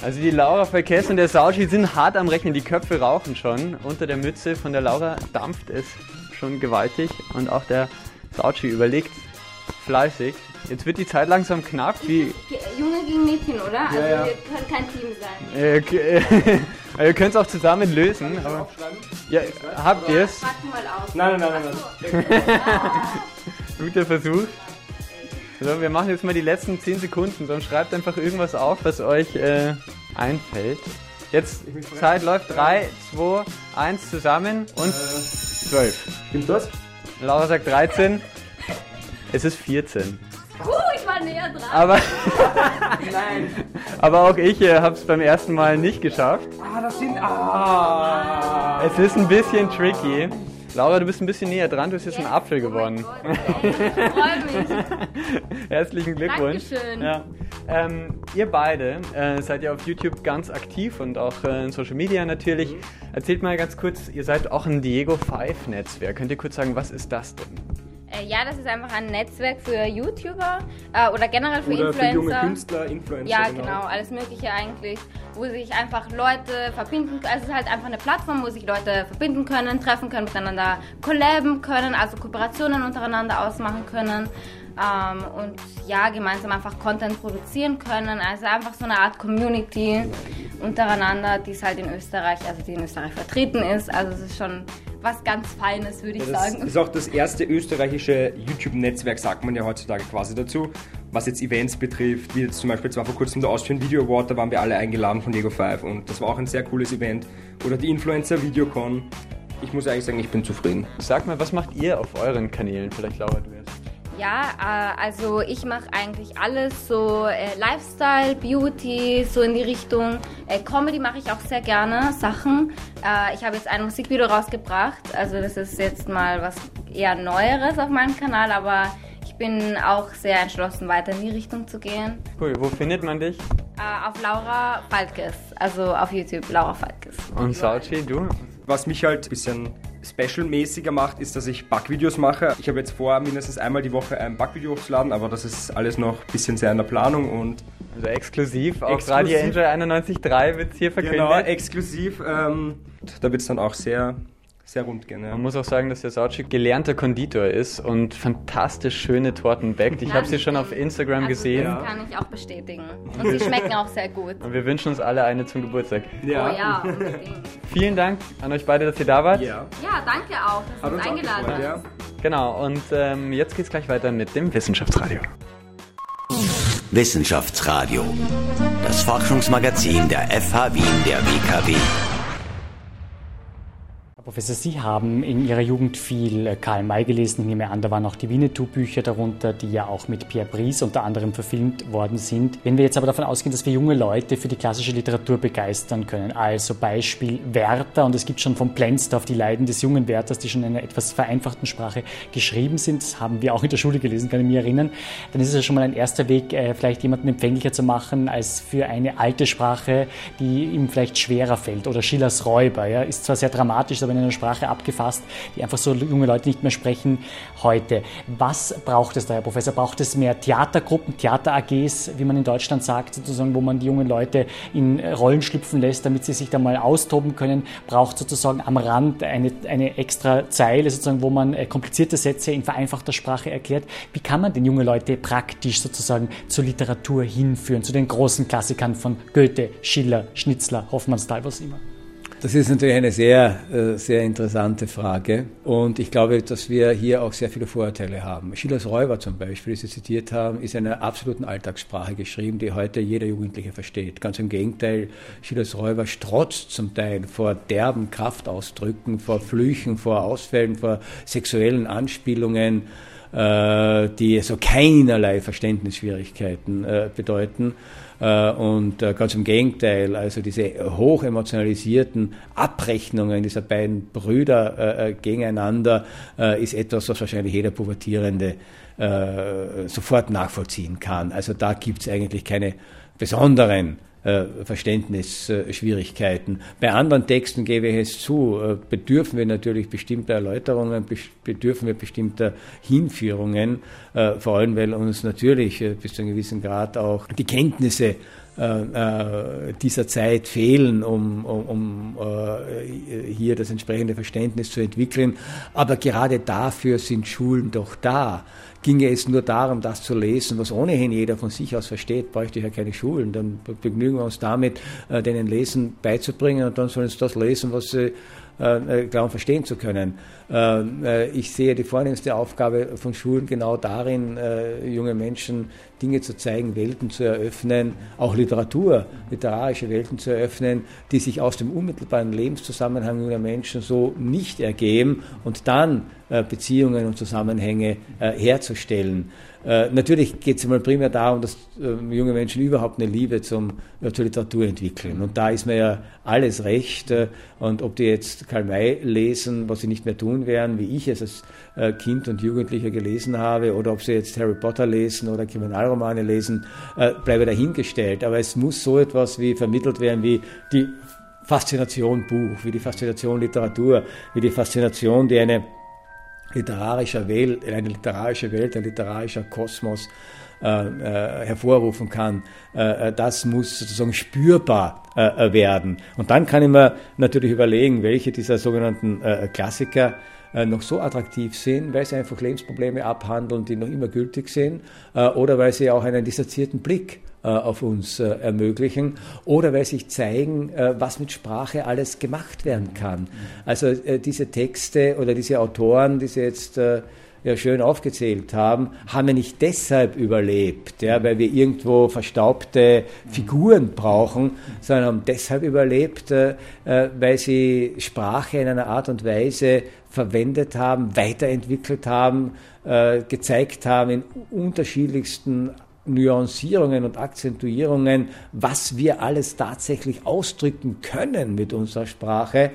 Also die Laura Verkess und der Sauchi sind hart am Rechnen. Die Köpfe rauchen schon. Unter der Mütze von der Laura dampft es schon gewaltig. Und auch der Sauchi überlegt fleißig. Jetzt wird die Zeit langsam knapp. Wie Junge gegen Mädchen, oder? Also ja. wir können kein Team sein. Äh, okay. ihr könnt es auch zusammen lösen. Aber ja, habt ihr es? Nein, nein, nein, nein. Guter Versuch. So, wir machen jetzt mal die letzten 10 Sekunden. Sonst schreibt einfach irgendwas auf, was euch äh, einfällt. Jetzt, Zeit läuft. 3, 2, 1 zusammen und 12. Äh, stimmt das? Laura sagt 13. Es ist 14. Näher dran. Aber, Nein. aber auch ich äh, habe es beim ersten Mal nicht geschafft. Ah, das sind. Ah. Es ist ein bisschen tricky. Laura, du bist ein bisschen näher dran, du hast jetzt yes. einen Apfel oh gewonnen. ich freue mich. Herzlichen Glückwunsch. Dankeschön. Ja. Ähm, ihr beide äh, seid ja auf YouTube ganz aktiv und auch äh, in Social Media natürlich. Mhm. Erzählt mal ganz kurz, ihr seid auch ein Diego 5 Netzwerk. Könnt ihr kurz sagen, was ist das denn? Äh, ja, das ist einfach ein Netzwerk für YouTuber äh, oder generell für oder Influencer. Für junge Künstler, Influencer. Ja, genau. genau, alles Mögliche eigentlich, wo sich einfach Leute verbinden. Also es ist halt einfach eine Plattform, wo sich Leute verbinden können, treffen können, miteinander collaben können, also Kooperationen untereinander ausmachen können. Ähm, und ja, gemeinsam einfach Content produzieren können. Also einfach so eine Art Community untereinander, die es halt in Österreich, also die in Österreich vertreten ist. Also es ist schon was ganz Feines, würde ich ja, das sagen. ist auch das erste österreichische YouTube-Netzwerk, sagt man ja heutzutage quasi dazu. Was jetzt Events betrifft, wie jetzt zum Beispiel, zwar vor kurzem der Austrian Video Award, da waren wir alle eingeladen von Lego 5 und das war auch ein sehr cooles Event. Oder die Influencer Videocon. Ich muss eigentlich sagen, ich bin zufrieden. Sag mal, was macht ihr auf euren Kanälen? Vielleicht Laura, du erst. Ja, äh, also ich mache eigentlich alles so äh, Lifestyle, Beauty, so in die Richtung. Äh, Comedy mache ich auch sehr gerne, Sachen. Äh, ich habe jetzt ein Musikvideo rausgebracht, also das ist jetzt mal was eher Neueres auf meinem Kanal, aber ich bin auch sehr entschlossen, weiter in die Richtung zu gehen. Cool, wo findet man dich? Äh, auf Laura Falkes, also auf YouTube Laura Falkes. Und Sauchi, du? Was mich halt ein bisschen special-mäßiger macht, ist, dass ich Backvideos mache. Ich habe jetzt vor, mindestens einmal die Woche ein Backvideo hochzuladen, aber das ist alles noch ein bisschen sehr in der Planung und Also exklusiv, auf Exklusiv. Radio Enjoy 91.3 wird es hier verkündet. genau, exklusiv. Ähm, da wird es dann auch sehr, sehr rund gehen. Ja. Man muss auch sagen, dass der Sauci gelernter Konditor ist und fantastisch schöne Torten backt. Ich habe sie schon auf Instagram also gesehen Das kann ich auch bestätigen. Und sie schmecken auch sehr gut. und wir wünschen uns alle eine zum Geburtstag. Oh ja, unbedingt. Vielen Dank an euch beide, dass ihr da wart. Ja. Ja, danke auch, dass Hat du uns eingeladen gefreut, hast. ja. Genau, und ähm, jetzt geht's gleich weiter mit dem Wissenschaftsradio. Wissenschaftsradio. Das Forschungsmagazin der FH Wien der WKW. Professor, Sie haben in Ihrer Jugend viel äh, Karl May gelesen. Ich nehme an, da waren auch die Winnetou-Bücher darunter, die ja auch mit Pierre Brice unter anderem verfilmt worden sind. Wenn wir jetzt aber davon ausgehen, dass wir junge Leute für die klassische Literatur begeistern können, also Beispiel Werther, und es gibt schon von Plenzdorf die Leiden des jungen Werthers, die schon in einer etwas vereinfachten Sprache geschrieben sind, das haben wir auch in der Schule gelesen, kann ich mich erinnern, dann ist es ja schon mal ein erster Weg, äh, vielleicht jemanden empfänglicher zu machen als für eine alte Sprache, die ihm vielleicht schwerer fällt. Oder Schillers Räuber, ja, ist zwar sehr dramatisch, aber in einer Sprache abgefasst, die einfach so junge Leute nicht mehr sprechen heute. Was braucht es da, Herr Professor? Braucht es mehr Theatergruppen, Theater-AGs, wie man in Deutschland sagt, sozusagen, wo man die jungen Leute in Rollen schlüpfen lässt, damit sie sich da mal austoben können? Braucht sozusagen am Rand eine, eine extra Zeile, sozusagen, wo man äh, komplizierte Sätze in vereinfachter Sprache erklärt? Wie kann man denn junge Leute praktisch sozusagen zur Literatur hinführen, zu den großen Klassikern von Goethe, Schiller, Schnitzler, Hoffmannsthal, was immer? Das ist natürlich eine sehr, äh, sehr interessante Frage. Und ich glaube, dass wir hier auch sehr viele Vorurteile haben. Schillers Räuber zum Beispiel, die Sie zitiert haben, ist in einer absoluten Alltagssprache geschrieben, die heute jeder Jugendliche versteht. Ganz im Gegenteil, Schillers Räuber strotzt zum Teil vor derben Kraftausdrücken, vor Flüchen, vor Ausfällen, vor sexuellen Anspielungen, äh, die so keinerlei Verständnisschwierigkeiten äh, bedeuten. Äh, Und äh, ganz im Gegenteil, also diese hochemotionalisierten Abrechnungen dieser beiden Brüder äh, gegeneinander ist etwas, was wahrscheinlich jeder Pubertierende sofort nachvollziehen kann. Also da gibt es eigentlich keine besonderen Verständnisschwierigkeiten. Bei anderen Texten gebe ich es zu, äh, bedürfen wir natürlich bestimmter Erläuterungen, bedürfen wir bestimmter Hinführungen, äh, vor allem weil uns natürlich äh, bis zu einem gewissen Grad auch die Kenntnisse äh, äh, dieser Zeit fehlen, um, um, um äh, hier das entsprechende Verständnis zu entwickeln. Aber gerade dafür sind Schulen doch da. Ginge es nur darum, das zu lesen, was ohnehin jeder von sich aus versteht, bräuchte ich ja keine Schulen. Dann begnügen wir uns damit, äh, denen Lesen beizubringen und dann sollen sie das lesen, was sie äh, glauben verstehen zu können. Äh, äh, ich sehe die vornehmste Aufgabe von Schulen genau darin, äh, junge Menschen Dinge zu zeigen, Welten zu eröffnen, auch Literatur, literarische Welten zu eröffnen, die sich aus dem unmittelbaren Lebenszusammenhang junger Menschen so nicht ergeben und dann äh, Beziehungen und Zusammenhänge herzustellen. Natürlich geht es einmal primär darum, dass äh, junge Menschen überhaupt eine Liebe zum, zur Literatur entwickeln. Und da ist mir ja alles recht. Und ob die jetzt Karl May lesen, was sie nicht mehr tun werden, wie ich es als äh, Kind und Jugendlicher gelesen habe, oder ob sie jetzt Harry Potter lesen oder Kriminalromane lesen, äh, bleibe dahingestellt. Aber es muss so etwas wie vermittelt werden, wie die Faszination Buch, wie die Faszination Literatur, wie die Faszination, die eine literarischer Welt, eine literarische Welt, ein literarischer Kosmos äh, äh, hervorrufen kann. Äh, das muss sozusagen spürbar äh, werden. Und dann kann ich mir natürlich überlegen, welche dieser sogenannten äh, Klassiker äh, noch so attraktiv sind, weil sie einfach Lebensprobleme abhandeln, die noch immer gültig sind, äh, oder weil sie auch einen distanzierten Blick äh, auf uns äh, ermöglichen oder weil sich zeigen, äh, was mit Sprache alles gemacht werden kann. Also äh, diese Texte oder diese Autoren, die Sie jetzt äh, ja schön aufgezählt haben, haben wir nicht deshalb überlebt, ja, weil wir irgendwo verstaubte Figuren brauchen, sondern haben deshalb überlebt, äh, äh, weil sie Sprache in einer Art und Weise verwendet haben, weiterentwickelt haben, äh, gezeigt haben in unterschiedlichsten Nuancierungen und Akzentuierungen, was wir alles tatsächlich ausdrücken können mit unserer Sprache,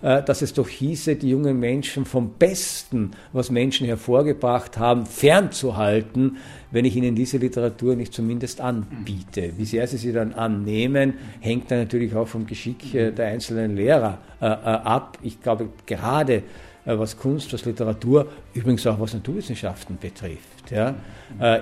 dass es doch hieße, die jungen Menschen vom Besten, was Menschen hervorgebracht haben, fernzuhalten, wenn ich ihnen diese Literatur nicht zumindest anbiete. Wie sehr sie sie dann annehmen, hängt dann natürlich auch vom Geschick äh, der einzelnen Lehrer äh, ab. Ich glaube, gerade was Kunst, was Literatur, übrigens auch was Naturwissenschaften betrifft, ja,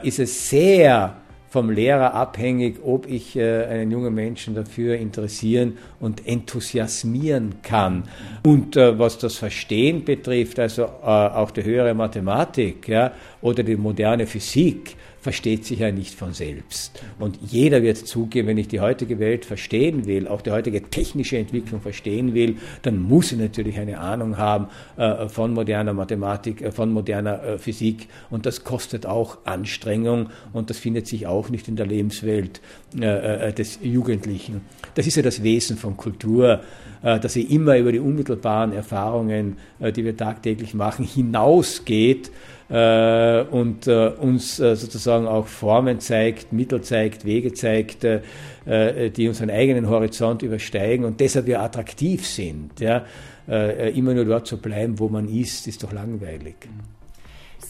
ist es sehr vom Lehrer abhängig, ob ich äh, einen jungen Menschen dafür interessieren und enthusiasmieren kann. Und äh, was das Verstehen betrifft, also äh, auch die höhere Mathematik ja, oder die moderne Physik, versteht sich ja nicht von selbst. Und jeder wird zugeben, wenn ich die heutige Welt verstehen will, auch die heutige technische Entwicklung verstehen will, dann muss ich natürlich eine Ahnung haben äh, von moderner Mathematik, äh, von moderner äh, Physik. Und das kostet auch Anstrengung und das findet sich auch nicht in der Lebenswelt des Jugendlichen. Das ist ja das Wesen von Kultur, dass sie immer über die unmittelbaren Erfahrungen, die wir tagtäglich machen, hinausgeht äh, und äh, uns äh, sozusagen auch Formen zeigt, Mittel zeigt, Wege zeigt, äh, äh, die unseren eigenen Horizont übersteigen und deshalb wir attraktiv sind. Ja? Äh, immer nur dort zu bleiben, wo man ist, ist doch langweilig.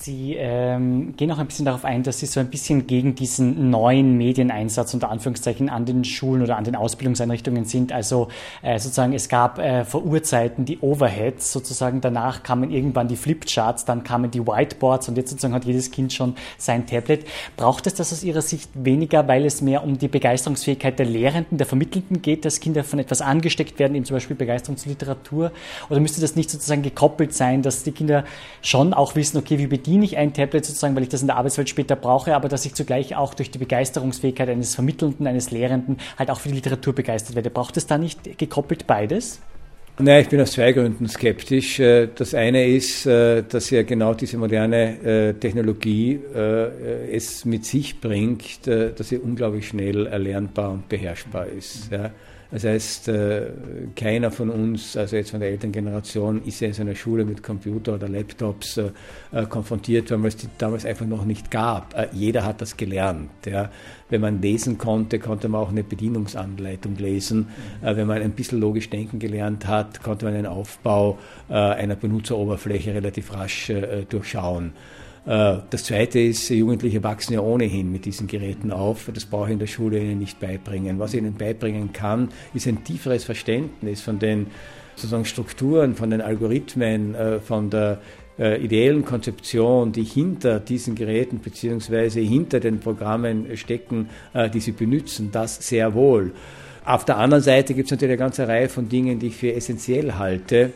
Sie ähm, gehen auch ein bisschen darauf ein, dass Sie so ein bisschen gegen diesen neuen Medieneinsatz unter Anführungszeichen an den Schulen oder an den Ausbildungseinrichtungen sind. Also äh, sozusagen, es gab äh, vor Urzeiten die Overheads, sozusagen danach kamen irgendwann die Flipcharts, dann kamen die Whiteboards und jetzt sozusagen hat jedes Kind schon sein Tablet. Braucht es das aus Ihrer Sicht weniger, weil es mehr um die Begeisterungsfähigkeit der Lehrenden, der Vermittelnden geht, dass Kinder von etwas angesteckt werden, eben zum Beispiel Begeisterungsliteratur? Oder müsste das nicht sozusagen gekoppelt sein, dass die Kinder schon auch wissen, okay, wie bedienen bediene ich ein Tablet sozusagen, weil ich das in der Arbeitswelt später brauche, aber dass ich zugleich auch durch die Begeisterungsfähigkeit eines Vermittelnden, eines Lehrenden halt auch für die Literatur begeistert werde. Braucht es da nicht gekoppelt beides? Naja, ich bin aus zwei Gründen skeptisch. Äh, das eine ist, äh, dass ja genau diese moderne äh, Technologie es mit sich bringt, dass sie unglaublich schnell erlernbar und beherrschbar ist. Ja. Das heißt, äh, keiner von uns, also jetzt von der Elterngeneration, ist ja in seiner Schule mit Computer oder Laptops äh, äh, konfrontiert worden, weil es die damals einfach noch nicht gab. Jeder hat das gelernt. Ja. Wenn man lesen konnte, konnte man auch eine Bedienungsanleitung lesen. Wenn man ein bisschen logisch denken gelernt hat, konnte man den Aufbau einer Benutzeroberfläche relativ rasch durchschauen. Äh, das Zweite ist, Jugendliche wachsen ja ohnehin mit diesen Geräten auf. Das brauche ich in der Schule ihnen nicht beibringen. Was ich ihnen beibringen kann, ist ein tieferes Verständnis von den sozusagen Strukturen, von den Algorithmen, äh, von der äh, ideellen Konzeption, die hinter diesen Geräten beziehungsweise hinter den Programmen stecken, die sie benutzen, das sehr wohl. Auf der anderen Seite gibt es natürlich eine ganze Reihe von Dingen, die ich für essentiell halte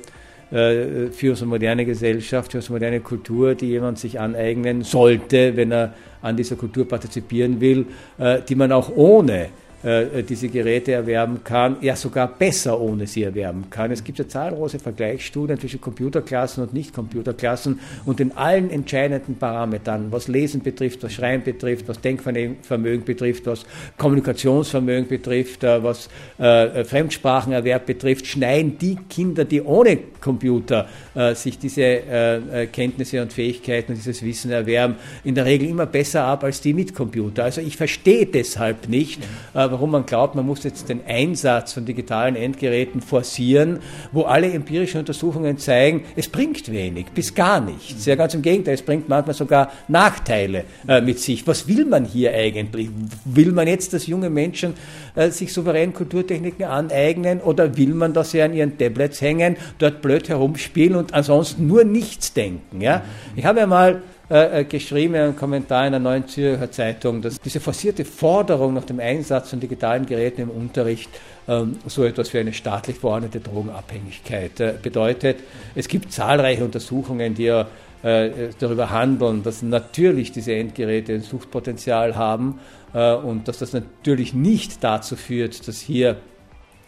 äh, für unsere moderne Gesellschaft, für unsere moderne Kultur, die jemand sich aneignen sollte, wenn er an dieser Kultur partizipieren will, äh, die man auch ohne diese Geräte erwerben kann, ja sogar besser ohne sie erwerben kann. Es gibt ja zahlreiche Vergleichsstudien zwischen Computerklassen und Nicht-Computerklassen und in allen entscheidenden Parametern, was Lesen betrifft, was Schreiben betrifft, was Denkvermögen betrifft, was Kommunikationsvermögen betrifft, äh, was äh, Fremdsprachenerwerb betrifft, schneiden die Kinder, die ohne Computer äh, sich diese äh, Kenntnisse und Fähigkeiten und dieses Wissen erwerben, in der Regel immer besser ab als die mit Computer. Also ich verstehe deshalb nicht, äh, warum man glaubt, man muss jetzt den Einsatz von digitalen Endgeräten forcieren, wo alle empirischen Untersuchungen zeigen, es bringt wenig, bis gar nichts. Ja, ganz im Gegenteil, es bringt manchmal sogar Nachteile äh, mit sich. Was will man hier eigentlich? Will man jetzt, dass junge Menschen äh, sich souverän Kulturtechniken aneignen oder will man, dass sie an ihren Tablets hängen, dort blöd herumspielen und ansonsten nur nichts denken? Ja? Ich habe ja mal äh, äh, geschrieben, einen Kommentar in der Neuen Zürcher Zeitung, dass diese forcierte Forderung nach dem Einsatz von digitalen Geräten im Unterricht ähm, so etwas wie eine staatlich verordnete Drogenabhängigkeit äh, bedeutet. Es gibt zahlreiche Untersuchungen, die ja äh, darüber handeln, dass natürlich diese Endgeräte ein Suchtpotenzial haben äh, und dass das natürlich nicht dazu führt, dass hier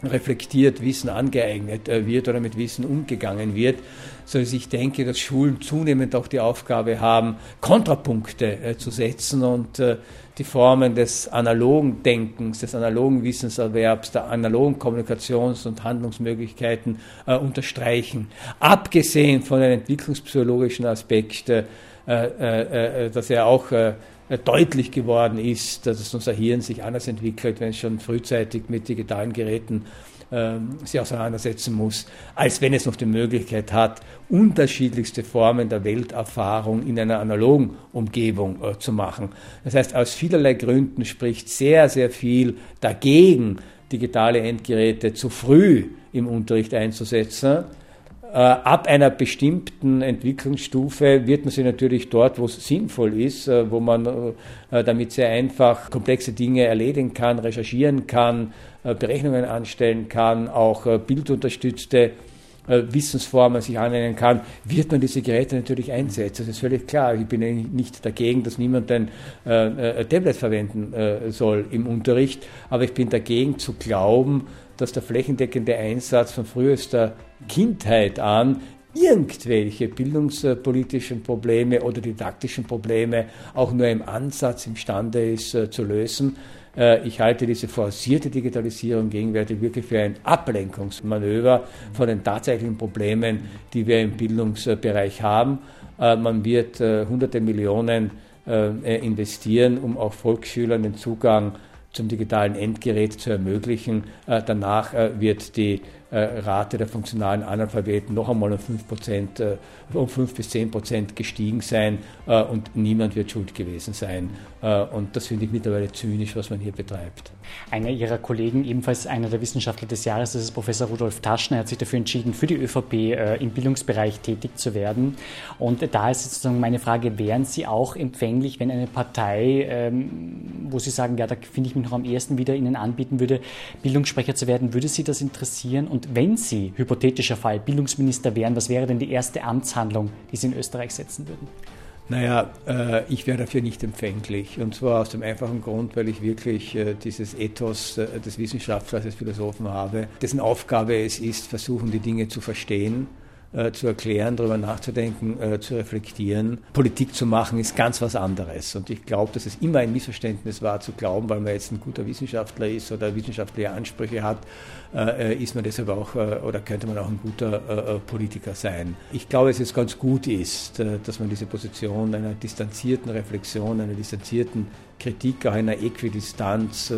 reflektiert Wissen angeeignet wird oder mit Wissen umgegangen wird, so dass ich denke, dass Schulen zunehmend auch die Aufgabe haben, Kontrapunkte zu setzen und die Formen des analogen Denkens, des analogen Wissenserwerbs, der analogen Kommunikations- und Handlungsmöglichkeiten äh, unterstreichen. Abgesehen von den entwicklungspsychologischen Aspekten, äh, äh, äh, dass er auch äh, deutlich geworden ist, dass unser Hirn sich anders entwickelt, wenn es schon frühzeitig mit digitalen Geräten ähm, sich auseinandersetzen muss, als wenn es noch die Möglichkeit hat, unterschiedlichste Formen der Welterfahrung in einer analogen Umgebung äh, zu machen. Das heißt, aus vielerlei Gründen spricht sehr, sehr viel dagegen, digitale Endgeräte zu früh im Unterricht einzusetzen. Äh, ab einer bestimmten Entwicklungsstufe wird man sie natürlich dort, wo es sinnvoll ist, äh, wo man äh, damit sehr einfach komplexe Dinge erledigen kann, recherchieren kann, Berechnungen anstellen kann, auch bildunterstützte Wissensformen sich annehmen kann, wird man diese Geräte natürlich einsetzen. Das ist völlig klar. Ich bin nicht dagegen, dass niemand ein Tablet verwenden soll im Unterricht, aber ich bin dagegen zu glauben, dass der flächendeckende Einsatz von frühester Kindheit an irgendwelche bildungspolitischen Probleme oder didaktischen Probleme auch nur im Ansatz imstande ist äh, zu lösen. Äh, ich halte diese forcierte Digitalisierung gegenwärtig wirklich für ein Ablenkungsmanöver von den tatsächlichen Problemen, die wir im Bildungsbereich haben. Äh, man wird hunderte Millionen investieren, um auch Volksschülern den Zugang zum digitalen Endgerät zu ermöglichen. Danach wird die Rate der funktionalen Analphabeten noch einmal um 5, Prozent, äh, um 5 bis 10 Prozent gestiegen sein äh, und niemand wird schuld gewesen sein. Und das finde ich mittlerweile zynisch, was man hier betreibt. Einer Ihrer Kollegen, ebenfalls einer der Wissenschaftler des Jahres, das ist Professor Rudolf Taschner, hat sich dafür entschieden, für die ÖVP im Bildungsbereich tätig zu werden. Und da ist sozusagen meine Frage, wären Sie auch empfänglich, wenn eine Partei, ähm, wo Sie sagen, ja, da finde ich mich noch am ehesten wieder Ihnen anbieten würde, Bildungssprecher zu werden, würde Sie das interessieren? Und wenn Sie, hypothetischer Fall, Bildungsminister wären, was wäre denn die erste Amtshandlung, die Sie in Österreich setzen würden? Naja, äh, ich wäre dafür nicht empfänglich. Und zwar aus dem einfachen Grund, weil ich wirklich äh, dieses Ethos äh, des Wissenschaftlers, des Philosophen habe, dessen Aufgabe es ist, versuchen, die Dinge zu verstehen äh, zu erklären, darüber nachzudenken, äh, zu reflektieren. Politik zu machen ist ganz was anderes. Und ich glaube, dass es immer ein Missverständnis war, zu glauben, weil man jetzt ein guter Wissenschaftler ist oder wissenschaftliche Ansprüche hat, äh, äh ist man deshalb auch äh, oder könnte man auch ein guter äh, Politiker sein. Ich glaube, dass es ganz gut ist, dass man diese Position einer distanzierten Reflexion, einer distanzierten Kritik, auch einer Äquidistanz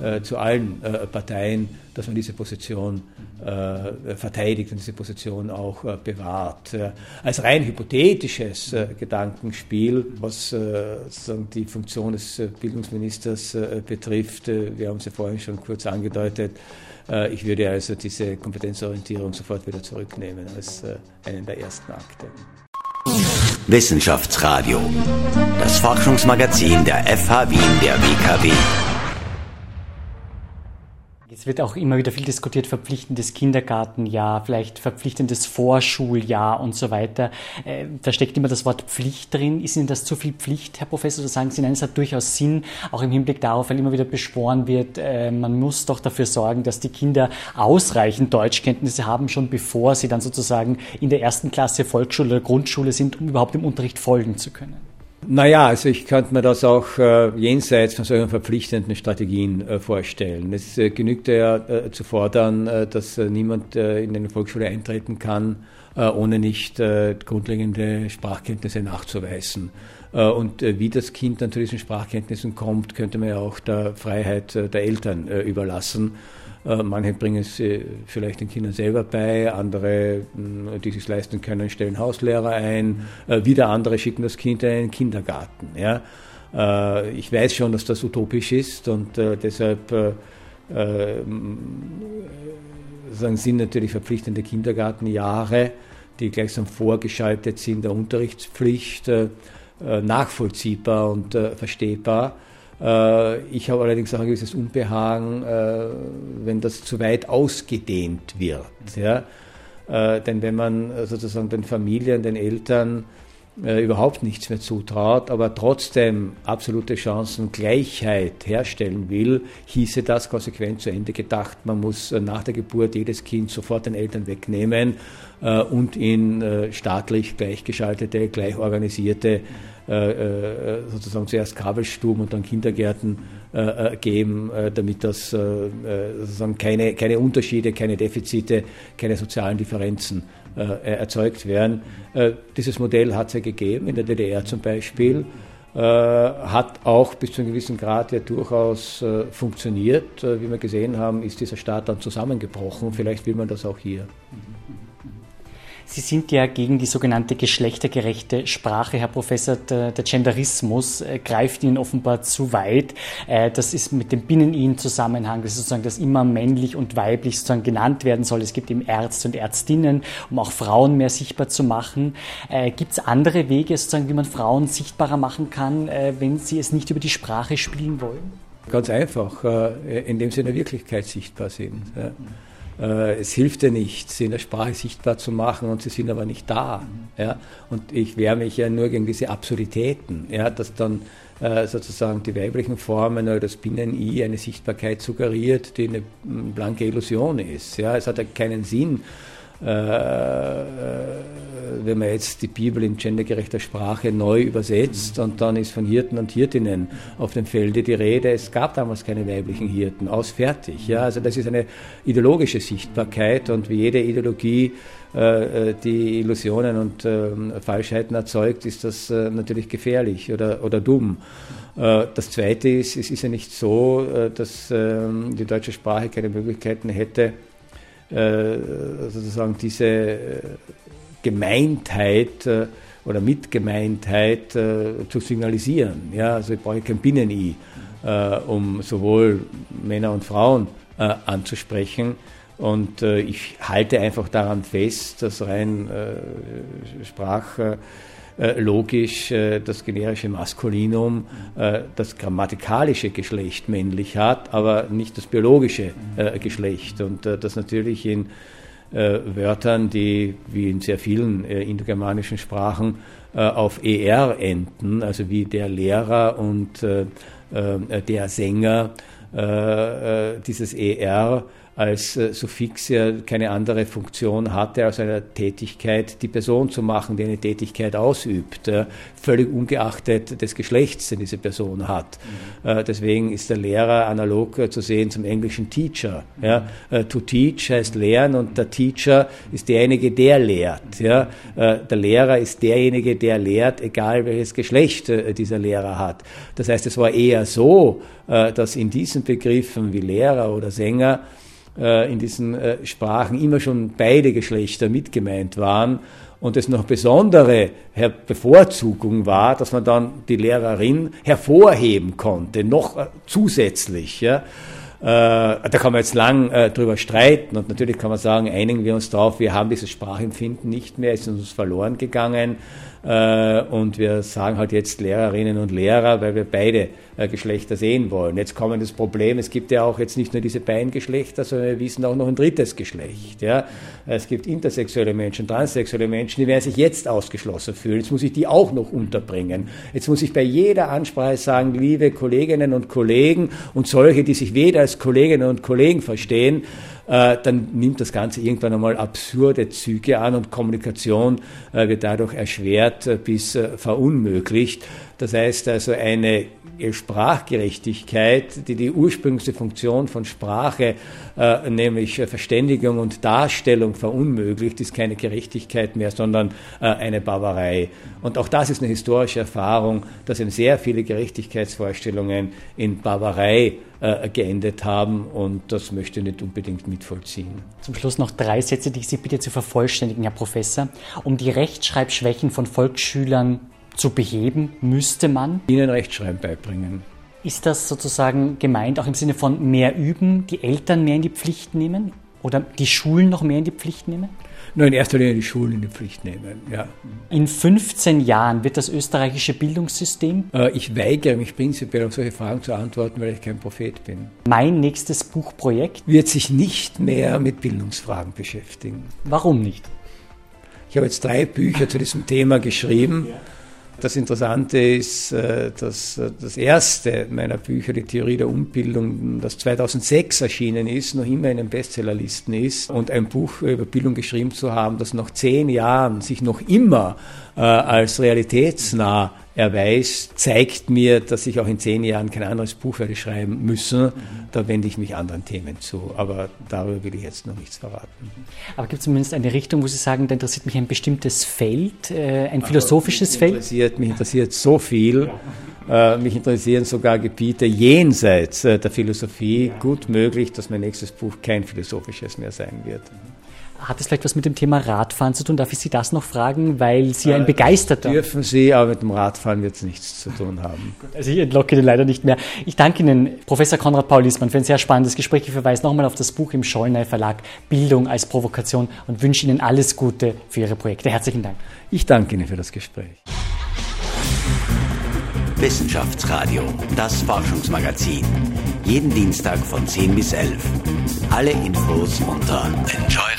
äh, zu allen äh, Parteien, dass man diese Position äh, verteidigt und diese Position auch äh, bewahrt. als rein hypothetisches äh, Gedankenspiel, was äh, sozusagen die Funktion des Bildungsministers betrifft, wir haben es ja vorhin schon kurz angedeutet, ich würde also diese Kompetenzorientierung sofort wieder zurücknehmen als einen der ersten Akte. Wissenschaftsradio, das Forschungsmagazin der FH Wien der WKW. Es wird auch immer wieder viel diskutiert, verpflichtendes Kindergartenjahr, vielleicht verpflichtendes Vorschuljahr und so weiter. Äh, da steckt immer das Wort Pflicht drin. Ist Ihnen das zu viel Pflicht, Herr Professor? Oder sagen Sie, nein, es hat durchaus Sinn, auch im Hinblick darauf, weil immer wieder beschworen wird, äh, man muss doch dafür sorgen, dass die Kinder ausreichend Deutschkenntnisse haben, schon bevor sie dann sozusagen in der ersten Klasse Volksschule oder Grundschule sind, um überhaupt im Unterricht folgen zu können. Naja, also ich könnte mir das auch äh, jenseits von solchen verpflichtenden Strategien äh, vorstellen. Es äh, genügt ja äh, zu fordern, äh, dass äh, niemand in eine Volksschule eintreten kann, ohne nicht grundlegende Sprachkenntnisse nachzuweisen. Und wie das Kind dann zu diesen Sprachkenntnissen kommt, könnte man ja auch der Freiheit der Eltern überlassen. Äh, manche bringen es äh, vielleicht den Kindern selber bei, andere, die sich leisten können, stellen Hauslehrer ein, äh, wieder andere schicken das Kind in einen Kindergarten. Ja? Ich weiß schon, dass das utopisch ist und deshalb sind natürlich verpflichtende Kindergartenjahre, die gleichsam vorgeschaltet sind der Unterrichtspflicht, nachvollziehbar und verstehbar. Äh, ich habe allerdings auch ein gewisses Unbehagen, äh, wenn das zu weit ausgedehnt wird. Ja? Äh, denn wenn man sozusagen den Familien, den Eltern überhaupt nichts mehr zutraut, aber trotzdem absolute Chancengleichheit herstellen will, hieße das konsequent zu Ende gedacht. Man muss nach der Geburt jedes Kind sofort den Eltern wegnehmen und in staatlich gleichgeschaltete, gleich organisierte sozusagen zuerst Kabelstuben und dann Kindergärten geben, damit das sozusagen keine, keine Unterschiede, keine Defizite, keine sozialen Differenzen erzeugt werden. Dieses Modell hat es ja gegeben, in der DDR zum Beispiel. hat auch bis zu einem gewissen Grad ja durchaus funktioniert. wie wir gesehen haben, ist dieser Staat dann zusammengebrochen. Vielleicht will man das auch hier. Sie sind ja gegen die sogenannte geschlechtergerechte Sprache, Herr Professor. Der, der Genderismus äh, greift Ihnen offenbar zu weit. Äh, das ist mit dem Binnen-I in Zusammenhang, das ist sozusagen, dass immer männlich und weiblich sozusagen genannt werden soll. Es gibt eben Ärzte und Ärztinnen, um auch Frauen mehr sichtbar zu machen. Äh, gibt es andere Wege, sozusagen, wie man Frauen sichtbarer machen kann, wenn sie es nicht über die Sprache spielen wollen? Ganz einfach, indem sie in der Wirklichkeit sichtbar sind. Äh, es hilft ja nicht, sie in der Sprache sichtbar zu machen und sie sind aber nicht da. Ja? Und ich wehre mich ja nur gegen diese Absurditäten, ja? dass dann äh, sozusagen die weiblichen Formen oder das Binnen-I eine Sichtbarkeit suggeriert, die eine blanke Illusion ist. Ja? Es hat ja keinen Sinn, wenn man jetzt die Bibel in gendergerechter Sprache neu übersetzt und dann ist von Hirten und Hirtinnen auf dem Felde die Rede. Es gab damals keine weiblichen Hirten, aus fertig. Ja, also das ist eine ideologische Sichtbarkeit und wie jede Ideologie äh, die Illusionen und äh, Falschheiten erzeugt, ist das äh, natürlich gefährlich oder, oder dumm. Äh, das Zweite ist, es ist ja nicht so, dass ähm, die deutsche Sprache keine Möglichkeiten hätte, äh, sozusagen diese äh, Gemeintheit äh, oder Mitgemeintheit zu signalisieren. Ja, also ich brauche kein Binnen-I, um sowohl Männer und Frauen anzusprechen. Und ich halte einfach daran fest, dass rein Sprach äh, logisch äh, das generische Maskulinum äh, das grammatikalische Geschlecht männlich hat, aber nicht das biologische Geschlecht. Und das natürlich in Wörtern, die wie in sehr vielen indogermanischen Sprachen auf ER enden, also wie der Lehrer und der Sänger, dieses ER als äh, Suffix ja keine andere Funktion hatte, als eine Tätigkeit, die Person zu machen, die eine Tätigkeit ausübt, äh, völlig ungeachtet des Geschlechts, den diese Person hat. Mhm. Äh, deswegen ist der Lehrer analog äh, zu sehen zum englischen Teacher. Ja? Äh, to teach heißt lernen und der Teacher ist derjenige, der lehrt. Ja? Äh, der Lehrer ist derjenige, der lehrt, egal welches Geschlecht dieser Lehrer hat. Das heißt, es war eher so, dass in diesen Begriffen wie Lehrer oder Sänger äh, in diesen äh, Sprachen immer schon beide Geschlechter mitgemeint waren und es noch besondere Bevorzugung war, dass man dann die Lehrerin hervorheben konnte, noch äh, zusätzlich. Ja. da kann man jetzt lang drüber streiten und natürlich kann man sagen, einigen wir uns darauf, wir haben dieses Sprachempfinden nicht mehr, es ist uns verloren gegangen. Äh, und wir sagen halt jetzt Lehrerinnen und Lehrer, weil wir beide äh, Geschlechter sehen wollen. Jetzt kommt das Problem, es gibt ja auch jetzt nicht nur diese beiden Geschlechter, sondern wir wissen auch noch ein drittes Geschlecht. Ja? Es gibt intersexuelle Menschen, transsexuelle Menschen, die werden sich jetzt ausgeschlossen fühlen. Jetzt muss ich die auch noch unterbringen. Jetzt muss ich bei jeder Ansprache sagen, liebe Kolleginnen und Kollegen und solche, die sich weder als Kolleginnen und Kollegen verstehen, äh, dann nimmt das Ganze irgendwann einmal absurde Züge an und Kommunikation äh, wird dadurch erschwert äh, bis verunmöglicht. Das heißt also eine Sprachgerechtigkeit, die die ursprüngliche Funktion von Sprache, äh, nämlich Verständigung und Darstellung verunmöglicht, ist keine Gerechtigkeit mehr, sondern äh, eine Barbarei. Und auch das ist eine historische Erfahrung, dass eben sehr viele Gerechtigkeitsvorstellungen in Barbarei äh, geendet haben und das möchte ich nicht unbedingt mitvollziehen. Zum Schluss noch drei Sätze, die ich Sie bitte zu vervollständigen, Herr Professor. Um die Rechtschreibschwächen von Volksschülern zu beheben, müsste man ihnen Rechtschreiben beibringen. Ist das sozusagen gemeint auch im Sinne von mehr üben, die Eltern mehr in die Pflicht nehmen oder die Schulen noch mehr in die Pflicht nehmen? Nur in erster Linie die Schulen in die Pflicht nehmen, ja. In 15 Jahren wird das österreichische Bildungssystem? Äh, ich weigere mich prinzipiell auf solche Fragen zu antworten, weil ich kein Prophet bin. Mein nächstes Buchprojekt? Wird sich nicht mehr mit Bildungsfragen beschäftigen. Warum nicht? Ich habe jetzt drei Bücher zu diesem Thema geschrieben. Das Interessante ist, äh, dass äh, das erste meiner Bücher, die Theorie der Umbildung, das 2006 erschienen ist, noch immer in den Bestsellerlisten ist. Und ein Buch über Bildung geschrieben zu haben, das nach zehn Jahren sich noch immer äh, als realitätsnah erweist, zeigt mir, dass ich auch in zehn Jahren kein anderes Buch werde schreiben müssen. Da wende ich mich anderen Themen zu. Aber darüber will ich jetzt noch nichts verraten. Aber gibt es zumindest eine Richtung, wo Sie sagen, da interessiert mich ein bestimmtes Feld, äh, ein philosophisches mich Feld? Interessiert, mich interessiert so viel. Äh, mich interessieren sogar Gebiete jenseits äh, der Philosophie. Gut möglich, dass mein nächstes Buch kein philosophisches mehr sein wird. Hat es vielleicht was mit dem Thema Radfahren zu tun? Darf ich Sie das noch fragen, weil Sie ein begeisterter... Dürfen Sie, aber mit dem Radfahren wird es nichts zu tun haben. Also ich entlocke Ihnen leider nicht mehr. Ich danke Ihnen, Professor Konrad Paul Liesmann, für ein sehr spannendes Gespräch. Ich verweise nochmal auf das Buch im Schollnei Verlag Bildung als Provokation und wünsche Ihnen alles Gute für Ihre Projekte. Herzlichen Dank. Ich danke Ihnen für das Gespräch. Wissenschaftsradio, das Forschungsmagazin. Jeden Dienstag von 10 bis 11. Alle Infos unter Enjoy